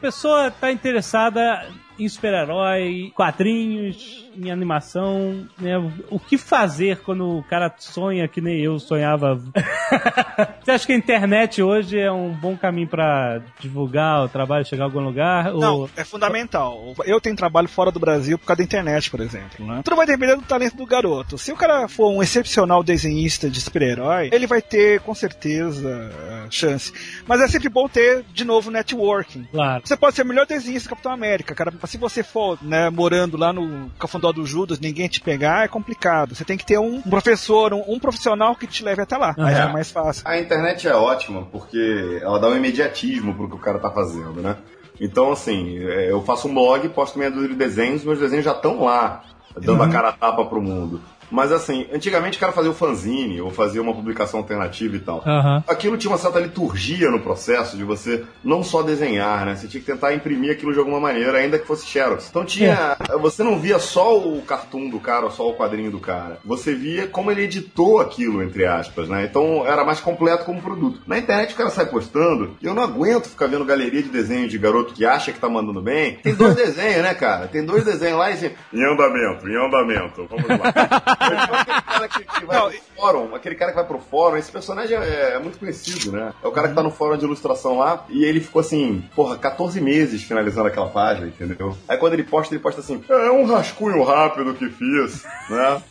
[SPEAKER 2] <laughs> pessoa tá interessada em super-herói, quadrinhos, em animação, né? O que fazer quando o cara sonha que nem eu sonhava? <laughs> Você acha que a internet hoje é um bom caminho pra divulgar o trabalho, chegar a algum lugar?
[SPEAKER 3] Não,
[SPEAKER 2] Ou...
[SPEAKER 3] é fundamental. Eu tenho trabalho fora do Brasil por causa da internet, por exemplo. Né? Tudo vai depender do talento do garoto. Se o cara for um excepcional desenhista de super-herói, ele vai ter com certeza a chance. Mas é sempre bom ter, de novo, networking.
[SPEAKER 2] Claro.
[SPEAKER 3] Você pode ser o melhor desenhista do Capitão América, cara. Se você for né, morando lá no Cafundó do Judas, ninguém te pegar, é complicado. Você tem que ter um professor, um, um profissional que te leve até lá. Aí
[SPEAKER 4] É.
[SPEAKER 3] é mais fácil.
[SPEAKER 4] A internet é ótima porque ela dá um imediatismo pro que o cara tá fazendo, né? Então, assim, é, eu faço um blog, posto meia dúzia de desenhos, meus desenhos já estão lá, dando a cara a tapa pro mundo. Mas assim, antigamente o cara fazia o fanzine ou fazia uma publicação alternativa e tal.
[SPEAKER 2] Aham.
[SPEAKER 4] Aquilo tinha uma certa liturgia no processo de você não só desenhar, né? Você tinha que tentar imprimir aquilo de alguma maneira, ainda que fosse xerox. Então tinha. Você não via só o cartoon do cara, ou só o quadrinho do cara. Você via como ele editou aquilo, entre aspas, né? Então era mais completo como produto. Na internet o cara sai postando, e eu não aguento ficar vendo galeria de desenho de garoto que acha que tá mandando bem. Tem dois <laughs> desenhos, né, cara? Tem dois desenhos lá e assim, em andamento, em andamento. Vamos lá. <laughs> Aquele cara que, que vai pro fórum, aquele cara que vai pro fórum, esse personagem é, é muito conhecido, né? É o cara que tá no fórum de ilustração lá e ele ficou assim, porra, 14 meses finalizando aquela página, entendeu? Aí quando ele posta, ele posta assim, é um rascunho rápido que fiz, né?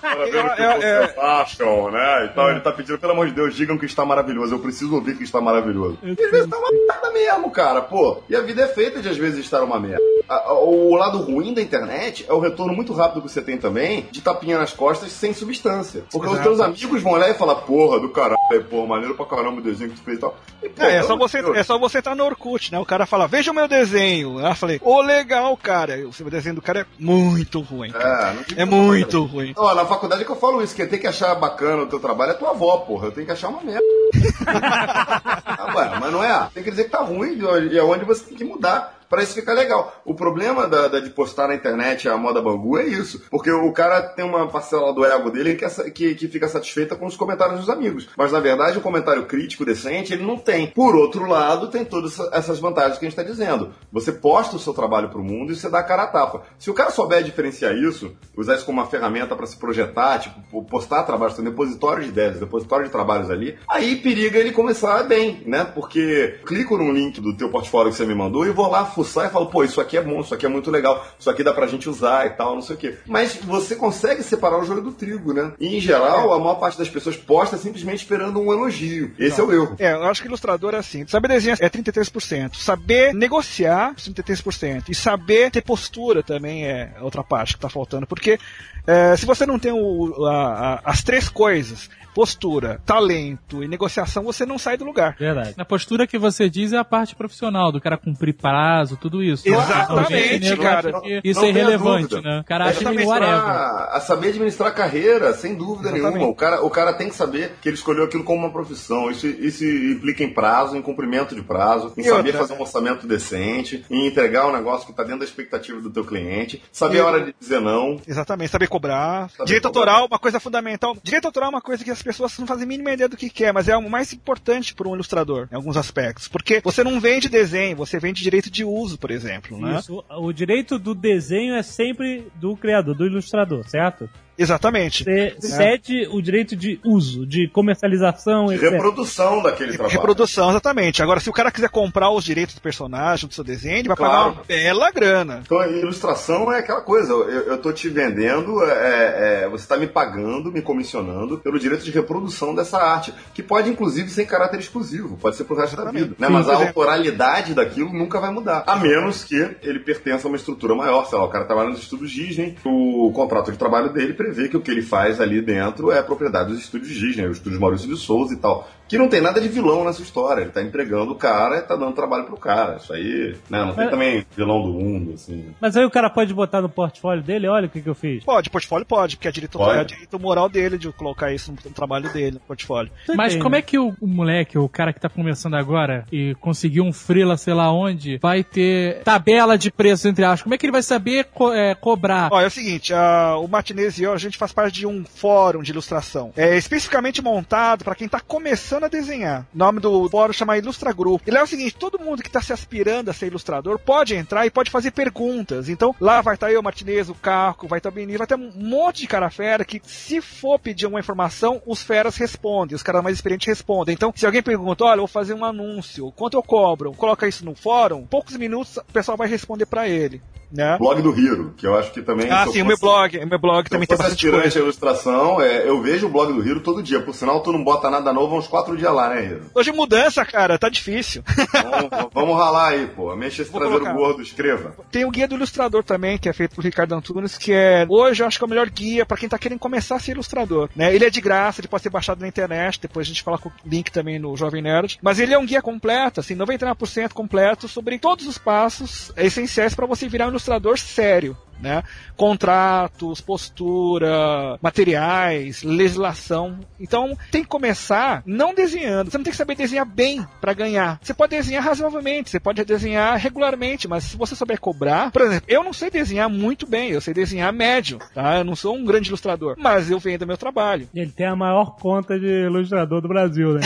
[SPEAKER 4] Para ver o que
[SPEAKER 3] É, é,
[SPEAKER 4] vocês acham, né? Então ele tá pedindo, pelo amor de Deus, digam que está maravilhoso. Eu preciso ouvir que está maravilhoso. E às vezes tá uma merda mesmo, cara, pô. E a vida é feita de às vezes estar uma merda. O lado ruim da internet é o retorno muito rápido que você tem também de tapinha nas costas sem substância. Porque os
[SPEAKER 3] Exato.
[SPEAKER 4] teus amigos vão olhar e falar, porra, do caralho, porra, maneiro pra caramba o desenho que tu fez e tal. E,
[SPEAKER 3] É, é
[SPEAKER 4] pelo
[SPEAKER 3] só você,
[SPEAKER 4] Deus.
[SPEAKER 3] é só você estar no Orkut, né? O cara fala, veja o meu desenho. Aí eu falei, ô legal, cara. O seu desenho do cara é muito ruim. cara.
[SPEAKER 4] É,
[SPEAKER 3] É muito
[SPEAKER 4] fazer.
[SPEAKER 3] ruim.
[SPEAKER 4] Ó, na faculdade que eu falo isso, quem tem que achar bacana o teu trabalho é tua avó, porra. Eu tenho que achar uma merda. <laughs> ah, ué, mas não é? Tem que dizer que tá ruim e é onde você tem que mudar. Isso ficar legal. O problema da, da- de postar na internet a moda bangu é isso. Porque o cara tem uma parcela do ego dele que, é que, que fica satisfeita com os comentários dos amigos. Mas na verdade, o comentário crítico decente ele não tem. Por outro lado, tem todas essa- essas vantagens que a gente está dizendo. Você posta o seu trabalho pro mundo e você dá a cara a tapa. Se o cara souber diferenciar isso, usar isso como uma ferramenta para se projetar, tipo, postar trabalhos, tem um depositório de ideias, depositório de trabalhos ali, aí periga ele começar bem, né? Porque clico num link do teu portfólio que você me mandou e vou lá fuçar e falo, pô, isso aqui é bom, isso aqui é muito legal, isso aqui dá pra gente usar e tal, não sei o quê. Mas você consegue separar o joio do trigo, né? E em geral, a maior parte das pessoas posta simplesmente esperando um elogio. Esse é o erro.
[SPEAKER 3] É, eu acho que ilustrador é assim. Saber desenhar é 33%. Saber negociar, 33%. E saber ter postura também é outra parte que tá faltando. Porque é, se você não tem o- a- a- as três coisas, postura, talento e negociação, você não sai do lugar.
[SPEAKER 2] Verdade.
[SPEAKER 5] Na postura que você diz é a parte profissional, do cara cumprir prazo, tudo isso.
[SPEAKER 3] Exatamente,
[SPEAKER 5] gente nego
[SPEAKER 3] cara.
[SPEAKER 4] Não-
[SPEAKER 5] Isso
[SPEAKER 4] não
[SPEAKER 5] é irrelevante, né? O cara
[SPEAKER 4] É
[SPEAKER 5] acha que
[SPEAKER 4] pra- a saber administrar a carreira, sem dúvida
[SPEAKER 3] Exatamente.
[SPEAKER 4] nenhuma. O cara, o cara tem que saber que ele escolheu aquilo como uma profissão. Isso, isso implica em prazo, em cumprimento de prazo, em
[SPEAKER 3] E
[SPEAKER 4] saber
[SPEAKER 3] outra?
[SPEAKER 4] fazer um orçamento decente, em entregar um negócio que está dentro da expectativa do teu cliente, saber a hora de dizer não.
[SPEAKER 3] Exatamente, saber cobrar.
[SPEAKER 4] Saber
[SPEAKER 3] Direito
[SPEAKER 4] cobrar.
[SPEAKER 3] autoral, uma coisa fundamental. Direito autoral é uma coisa que as pessoas não fazem a mínima ideia do que que é, mas é o mais importante para um ilustrador, em alguns aspectos. Porque você não vende desenho, você vende direito de uso, por exemplo, né?
[SPEAKER 2] Isso. O direito do desenho é sempre do criador, do ilustrador, certo?
[SPEAKER 3] Exatamente.
[SPEAKER 2] Você cede o direito de uso, de comercialização,
[SPEAKER 4] De
[SPEAKER 2] etc.
[SPEAKER 4] reprodução daquele trabalho.
[SPEAKER 3] Reprodução, exatamente. Agora, se o cara quiser comprar os direitos do personagem, do seu desenho, ele vai pagar
[SPEAKER 4] Claro.
[SPEAKER 3] uma bela grana.
[SPEAKER 4] Então, a ilustração é aquela coisa, eu, eu tô te vendendo, é, é, você tá me pagando, me comissionando pelo direito de reprodução dessa arte, que pode inclusive ser em caráter exclusivo, pode ser pro resto da vida, né?
[SPEAKER 3] Sim,
[SPEAKER 4] Mas a autoralidade daquilo nunca vai mudar, a menos que ele pertença a uma estrutura maior, sei lá, o cara trabalha nos estúdios Disney, o contrato de trabalho dele prevê que o que ele faz ali dentro é propriedade dos estúdios Disney, os estúdios Maurício de Souza e tal. Que não tem nada de vilão nessa história. Ele tá empregando o cara e tá dando trabalho pro cara. Isso aí, né? Não tem
[SPEAKER 2] Mas-
[SPEAKER 4] também vilão do mundo, assim.
[SPEAKER 2] Mas aí o cara pode botar no portfólio dele, olha o que, que eu fiz.
[SPEAKER 3] Pode, portfólio pode, porque é direito,
[SPEAKER 4] Pode.
[SPEAKER 3] é direito moral dele de colocar isso no, trabalho dele, no portfólio.
[SPEAKER 5] Mas como é que o, o moleque, o cara que tá começando agora e conseguiu um freela, sei lá onde, vai ter tabela de preços, entre aspas? Como é que ele vai saber co- é, cobrar?
[SPEAKER 3] Ó, é o seguinte, a- o Martinez e eu, a gente faz parte de um fórum de ilustração. É especificamente montado para quem tá começando a desenhar. O nome do fórum chama Ilustra Group. Ele é o seguinte, todo mundo que tá se aspirando a ser ilustrador pode entrar e pode fazer perguntas. Então, lá vai estar eu, o Martinez, o Caco, vai estar o Benito, vai ter um monte de cara fera que, se for pedir uma informação, os feras respondem, os caras mais experientes respondem. Então, se alguém pergunta, olha, eu vou fazer um anúncio, quanto eu cobro? Coloca isso no fórum, poucos minutos o pessoal vai responder para ele. Né?
[SPEAKER 4] Blog do Hiro, que eu acho que também.
[SPEAKER 3] Ah,
[SPEAKER 4] eu
[SPEAKER 3] sim, o meu blog, o meu blog também
[SPEAKER 4] eu
[SPEAKER 3] tem
[SPEAKER 4] aspirante
[SPEAKER 3] coisa.
[SPEAKER 4] à ilustração, é, eu vejo o blog do Hiro todo dia. Por sinal, tu não bota nada novo há uns quatro dias lá, né, Hiro?
[SPEAKER 3] Hoje mudança, cara, tá difícil.
[SPEAKER 4] Vamos, vamos ralar aí, pô. Mexa esse
[SPEAKER 3] Vou
[SPEAKER 4] traseiro
[SPEAKER 3] colocar.
[SPEAKER 4] gordo, escreva.
[SPEAKER 3] Tem o guia do ilustrador também, que é feito por Ricardo Antunes, que é hoje eu acho que é o melhor guia pra quem tá querendo começar a ser ilustrador. Né? Ele é de graça, ele pode ser baixado na internet, depois a gente coloca o link também no Jovem Nerd. Mas ele é um guia completo, assim, 99% completo sobre todos os passos essenciais pra você virar um ilustrador sério. Né? Contratos, postura, materiais, legislação. Então tem que começar não desenhando. Você não tem que saber desenhar bem pra ganhar. Você pode desenhar razoavelmente, você pode desenhar regularmente, mas se você souber cobrar, por exemplo, eu não sei desenhar muito bem, eu sei desenhar médio, tá? Eu não sou um grande ilustrador, mas eu vendo meu trabalho.
[SPEAKER 2] Ele tem a maior conta de ilustrador do Brasil, né?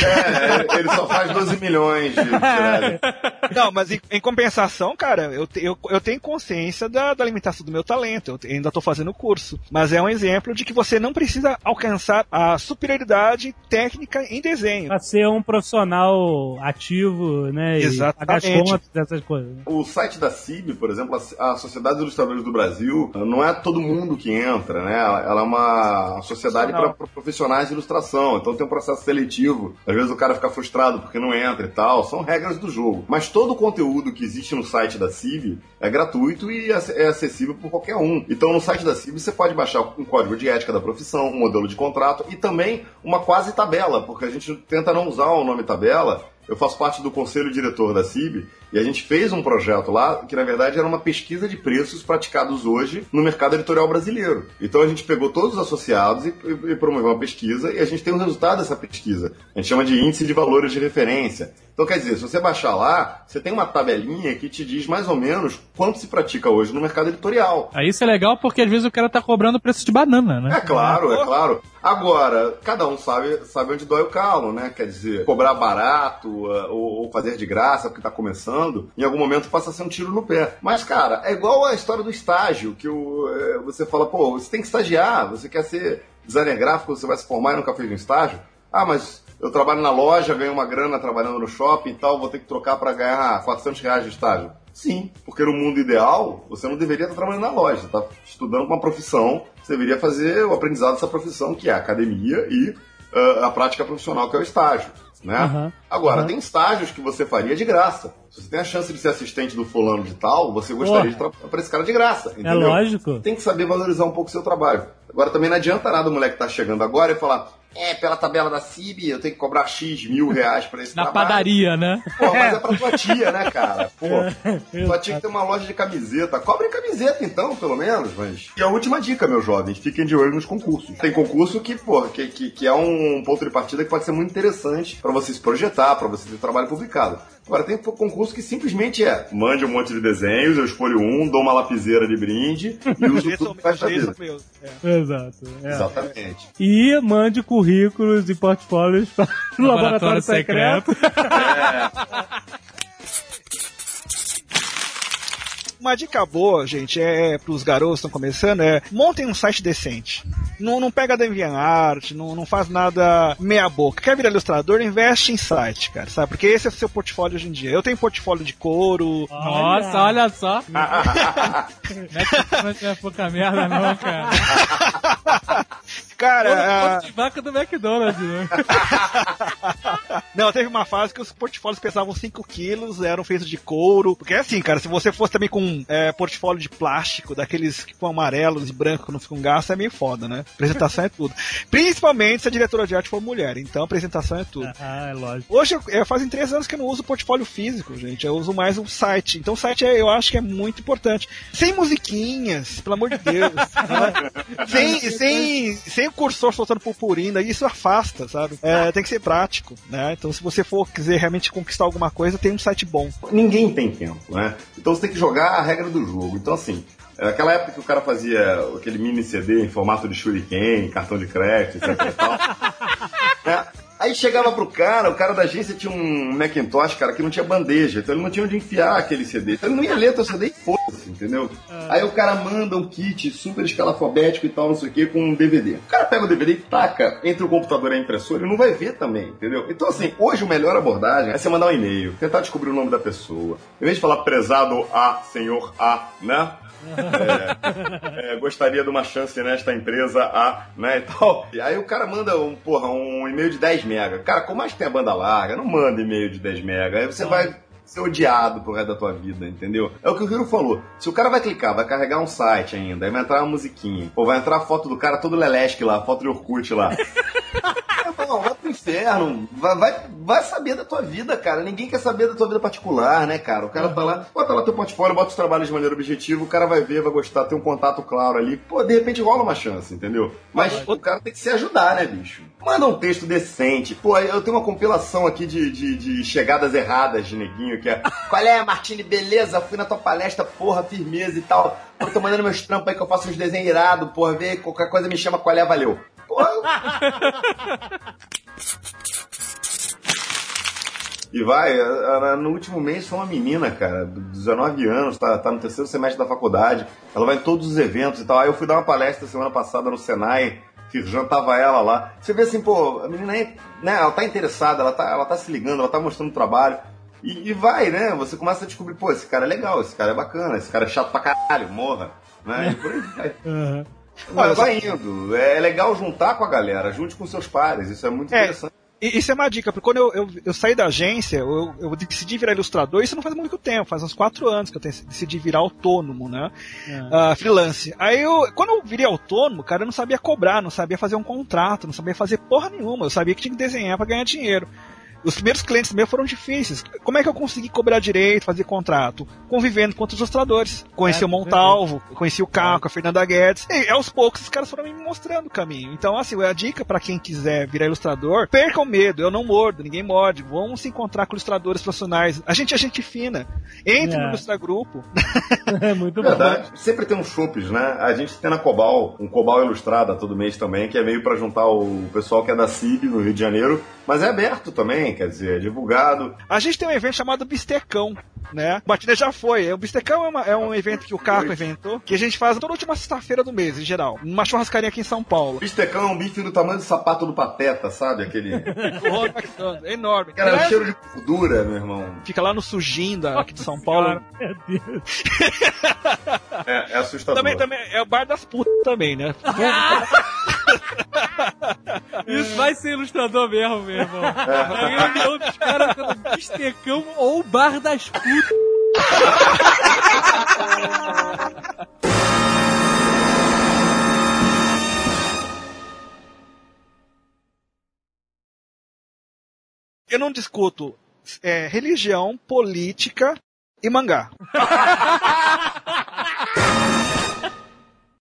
[SPEAKER 4] É, ele só faz 12 milhões de. <laughs>
[SPEAKER 3] Não, mas em, em compensação, cara, eu, te- eu, eu tenho consciência da, da limitação do meu talento. Eu ainda tô fazendo o curso. Mas é um exemplo de que você não precisa alcançar a superioridade técnica em desenho.
[SPEAKER 2] Pra ser um profissional ativo, né? E
[SPEAKER 3] Exatamente.
[SPEAKER 2] contas, essas coisas. né?
[SPEAKER 4] O site da CIB, por exemplo, a Sociedade dos Ilustradores do Brasil, não é todo mundo que entra, né? Ela é uma sociedade para profissionais de ilustração, então tem um processo seletivo. Às vezes o cara fica frustrado porque não entra e tal, são regras do jogo. Mas todo o conteúdo que existe no site da CIB é gratuito e é acessível por qualquer um. Então no site da CIB você pode baixar um código de ética da profissão, um modelo de contrato e também uma quase tabela, porque a gente tenta não usar o nome tabela eu faço parte do conselho diretor da CIB e a gente fez um projeto lá que, na verdade, era uma pesquisa de preços praticados hoje no mercado editorial brasileiro. Então a gente pegou todos os associados e, e- e promoveu uma pesquisa e a gente tem o resultado dessa pesquisa. A gente chama de índice de valores de referência. Então, quer dizer, se você baixar lá, você tem uma tabelinha que te diz mais ou menos quanto se pratica hoje no mercado editorial.
[SPEAKER 5] Aí isso é legal porque às vezes o cara tá cobrando preço de banana, né?
[SPEAKER 4] É claro, é claro. Agora, cada um sabe, sabe onde dói o calo, né? Quer dizer, cobrar barato uh, ou, ou fazer de graça porque tá começando, em algum momento passa a ser um tiro no pé. Mas, cara, é igual a história do estágio, que o, eh, você fala, pô, você tem que estagiar, você quer ser designer gráfico, você vai se formar e nunca fez um estágio. Ah, mas eu trabalho na loja, ganho uma grana trabalhando no shopping e tal, vou ter que trocar para ganhar 400 reais de estágio. Sim, porque no mundo ideal, você não deveria estar trabalhando na loja, está estudando uma profissão, você deveria fazer o aprendizado dessa profissão, que é a academia e ah, a prática profissional, que é o estágio. Né?
[SPEAKER 2] Aham.
[SPEAKER 4] Agora,
[SPEAKER 2] Aham.
[SPEAKER 4] tem estágios que você faria de graça. Se você tem a chance de ser assistente do fulano de tal, você gostaria
[SPEAKER 2] Porra.
[SPEAKER 4] de trabalhar para esse cara de graça.
[SPEAKER 2] É
[SPEAKER 4] Entendeu?
[SPEAKER 2] lógico.
[SPEAKER 4] Tem que saber valorizar um pouco o seu trabalho. Agora, também não adianta nada o moleque que tá chegando agora e falar é, pela tabela da CIB, eu tenho que cobrar X mil reais pra esse
[SPEAKER 5] Na
[SPEAKER 4] trabalho.
[SPEAKER 5] padaria, né?
[SPEAKER 4] Pô, mas é pra tua tia, né, cara? <laughs> Pô, tua tia que tem uma loja de camiseta. Cobre camiseta, então, pelo menos, mas... E a última dica, meus jovens, fiquem de olho nos concursos. Tem concurso que, pô, que, que, que é um ponto de partida que pode ser muito interessante pra você se projetar, pra você ter trabalho publicado. Agora, tem concurso que simplesmente é, mande um monte de desenhos, eu escolho um, dou uma lapiseira de brinde e uso tudo vida.
[SPEAKER 3] são meus. É.
[SPEAKER 2] Exato. é.
[SPEAKER 4] Exatamente.
[SPEAKER 2] E mande currículos e portfólios para o laboratório,
[SPEAKER 5] Laboratório
[SPEAKER 2] secreto.
[SPEAKER 5] secreto.
[SPEAKER 3] uma dica boa, gente, é pros garotos que estão começando, é montem um site decente. Não, não pega DeviantArt, não, não faz nada meia boca. Quer virar ilustrador, investe em site, cara, sabe? Porque esse é o seu portfólio hoje em dia. Eu tenho portfólio de couro,
[SPEAKER 5] Nossa, olha só. <laughs> não é que não é pouca merda, não, cara. <laughs>
[SPEAKER 3] Cara, ah,
[SPEAKER 5] o de vaca do McDonald's, né? <laughs>
[SPEAKER 3] não, teve uma fase que os portfólios pesavam 5 quilos, eram feitos de couro. Porque é assim, cara, se você fosse também com é, portfólio de plástico, daqueles que ficam amarelos e branco que não ficam gasto, é meio foda, né? Apresentação é tudo. Principalmente se a diretora de arte for mulher, então apresentação é tudo.
[SPEAKER 2] Ah, é lógico.
[SPEAKER 3] Hoje, eu, eu fazem três anos que eu não uso portfólio físico, gente. Eu uso mais o site. Então o site é, eu acho que é muito importante. Sem musiquinhas, pelo amor de Deus. né? <laughs> sem, sem, o cursor soltando purpurina, isso afasta, sabe? É, tem que ser prático, né? Então se você for quiser realmente conquistar alguma coisa, tem um site bom.
[SPEAKER 4] Ninguém tem tempo, né? Então você tem que jogar a regra do jogo. Então, assim, aquela época que o cara fazia aquele mini CD em formato de shuriken, cartão de crédito, etc e tal. né? <laughs> Aí chegava pro cara, o cara da agência tinha um Macintosh, cara, que não tinha bandeja, então ele não tinha onde enfiar aquele CD. Então ele não ia ler teu CD e foda-se, entendeu? Aí o cara manda um kit super escalafobético e tal, não sei o que, com um DVD. O cara pega o DVD e taca entre o computador e a impressora e não vai ver também, entendeu? Então, assim, hoje o melhor abordagem é você mandar um e-mail, tentar descobrir o nome da pessoa. Em vez de falar prezado a, senhor a, né? É, é, gostaria de uma chance nesta empresa A, né, e tal. E aí o cara manda um, porra, um e-mail de 10 mega. Cara, como mais que tem a banda larga, não manda e-mail de 10 mega. Aí você vai ser odiado pro resto da tua vida, entendeu? É o que o Hiro falou. Se o cara vai clicar, vai carregar um site ainda, aí vai entrar uma musiquinha, ou vai entrar a foto do cara todo lelesque lá, a foto de Orkut lá. <laughs> Bom, vai pro inferno. Vai, vai, vai saber da tua vida, cara. Ninguém quer saber da tua vida particular, né, cara? O cara tá lá, bota lá teu portfólio, bota os trabalhos de maneira objetiva, o cara vai ver, vai gostar, tem um contato claro ali. Pô, de repente rola uma chance, entendeu? Mas o cara tem que se ajudar, né, bicho? Manda um texto decente. Pô, eu tenho uma compilação aqui de, de, de chegadas erradas de neguinho, que é <laughs> Qual é, Martini, beleza? Fui na tua palestra, porra, firmeza e tal. Pô, tô mandando meus trampos aí que eu faço uns desenhos irados, porra, vê, qualquer coisa me chama qual é, valeu. Porra, <laughs> E vai, no último mês foi uma menina, cara, de 19 anos, tá, tá no terceiro semestre da faculdade, ela vai em todos os eventos e tal. Aí eu fui dar uma palestra semana passada no Senai, Firjan tava ela lá. Você vê assim, pô, a menina aí, né, ela tá interessada, ela tá, ela tá se ligando, ela tá mostrando trabalho. E, e vai, né? Você começa a descobrir, pô, esse cara é legal, esse cara é bacana, esse cara é chato pra caralho, morra. Né? E por aí vai. <laughs> Vai, vai indo. É legal juntar com a galera, junte com seus pares, isso é muito
[SPEAKER 3] É.
[SPEAKER 4] interessante.
[SPEAKER 3] E isso é uma dica, porque quando eu, eu, eu saí da agência, eu, eu decidi virar ilustrador, isso não faz muito tempo, faz uns quatro anos que eu decidi virar autônomo, né? Ah, freelance. Aí eu, quando eu virei autônomo, cara, eu não sabia cobrar, não sabia fazer um contrato, não sabia fazer porra nenhuma, eu sabia que tinha que desenhar pra ganhar dinheiro. Os primeiros clientes meus foram difíceis. Como é que eu consegui cobrar direito, fazer contrato? Convivendo com outros ilustradores. Conheci
[SPEAKER 2] É,
[SPEAKER 3] o Montalvo, conheci o Caco, a Fernanda Guedes. E aos poucos os caras foram me mostrando o caminho. Então, assim, a dica pra quem quiser virar ilustrador, perca o medo, eu não mordo, ninguém morde. Vamos se encontrar com ilustradores profissionais. A gente é gente fina. Entre
[SPEAKER 2] É.
[SPEAKER 3] no Ilustra Grupo. <laughs>
[SPEAKER 2] É muito bom.
[SPEAKER 4] Verdade. Sempre tem uns chopes, né? A gente tem na Cobal, um Cobal Ilustrada todo mês também, que é meio pra juntar o pessoal que é da CIB no Rio de Janeiro, mas é aberto também, quer dizer, é divulgado.
[SPEAKER 3] A gente tem um evento chamado Bistecão, né? O Batida já foi. O Bistecão é, uma- é um evento que o Caco inventou, que a gente faz toda última sexta-feira do mês, em geral. Numa churrascaria aqui em São Paulo.
[SPEAKER 4] Bistecão é um bife do tamanho do sapato do Pateta, sabe? Aquele. <laughs>
[SPEAKER 3] é enorme.
[SPEAKER 4] Cara, o
[SPEAKER 3] Aliás,
[SPEAKER 4] cheiro de gordura, meu irmão.
[SPEAKER 3] Fica lá no Sujinda, aqui de São Paulo.
[SPEAKER 2] Meu Deus.
[SPEAKER 4] É, é assustador.
[SPEAKER 3] Também, também é o bar das putas também, né? <laughs>
[SPEAKER 5] Isso vai ser ilustrador mesmo, meu irmão. A reunião dos caras pelo bistecão ou bar das putas.
[SPEAKER 3] Eu não discuto é, religião, política e mangá. <laughs>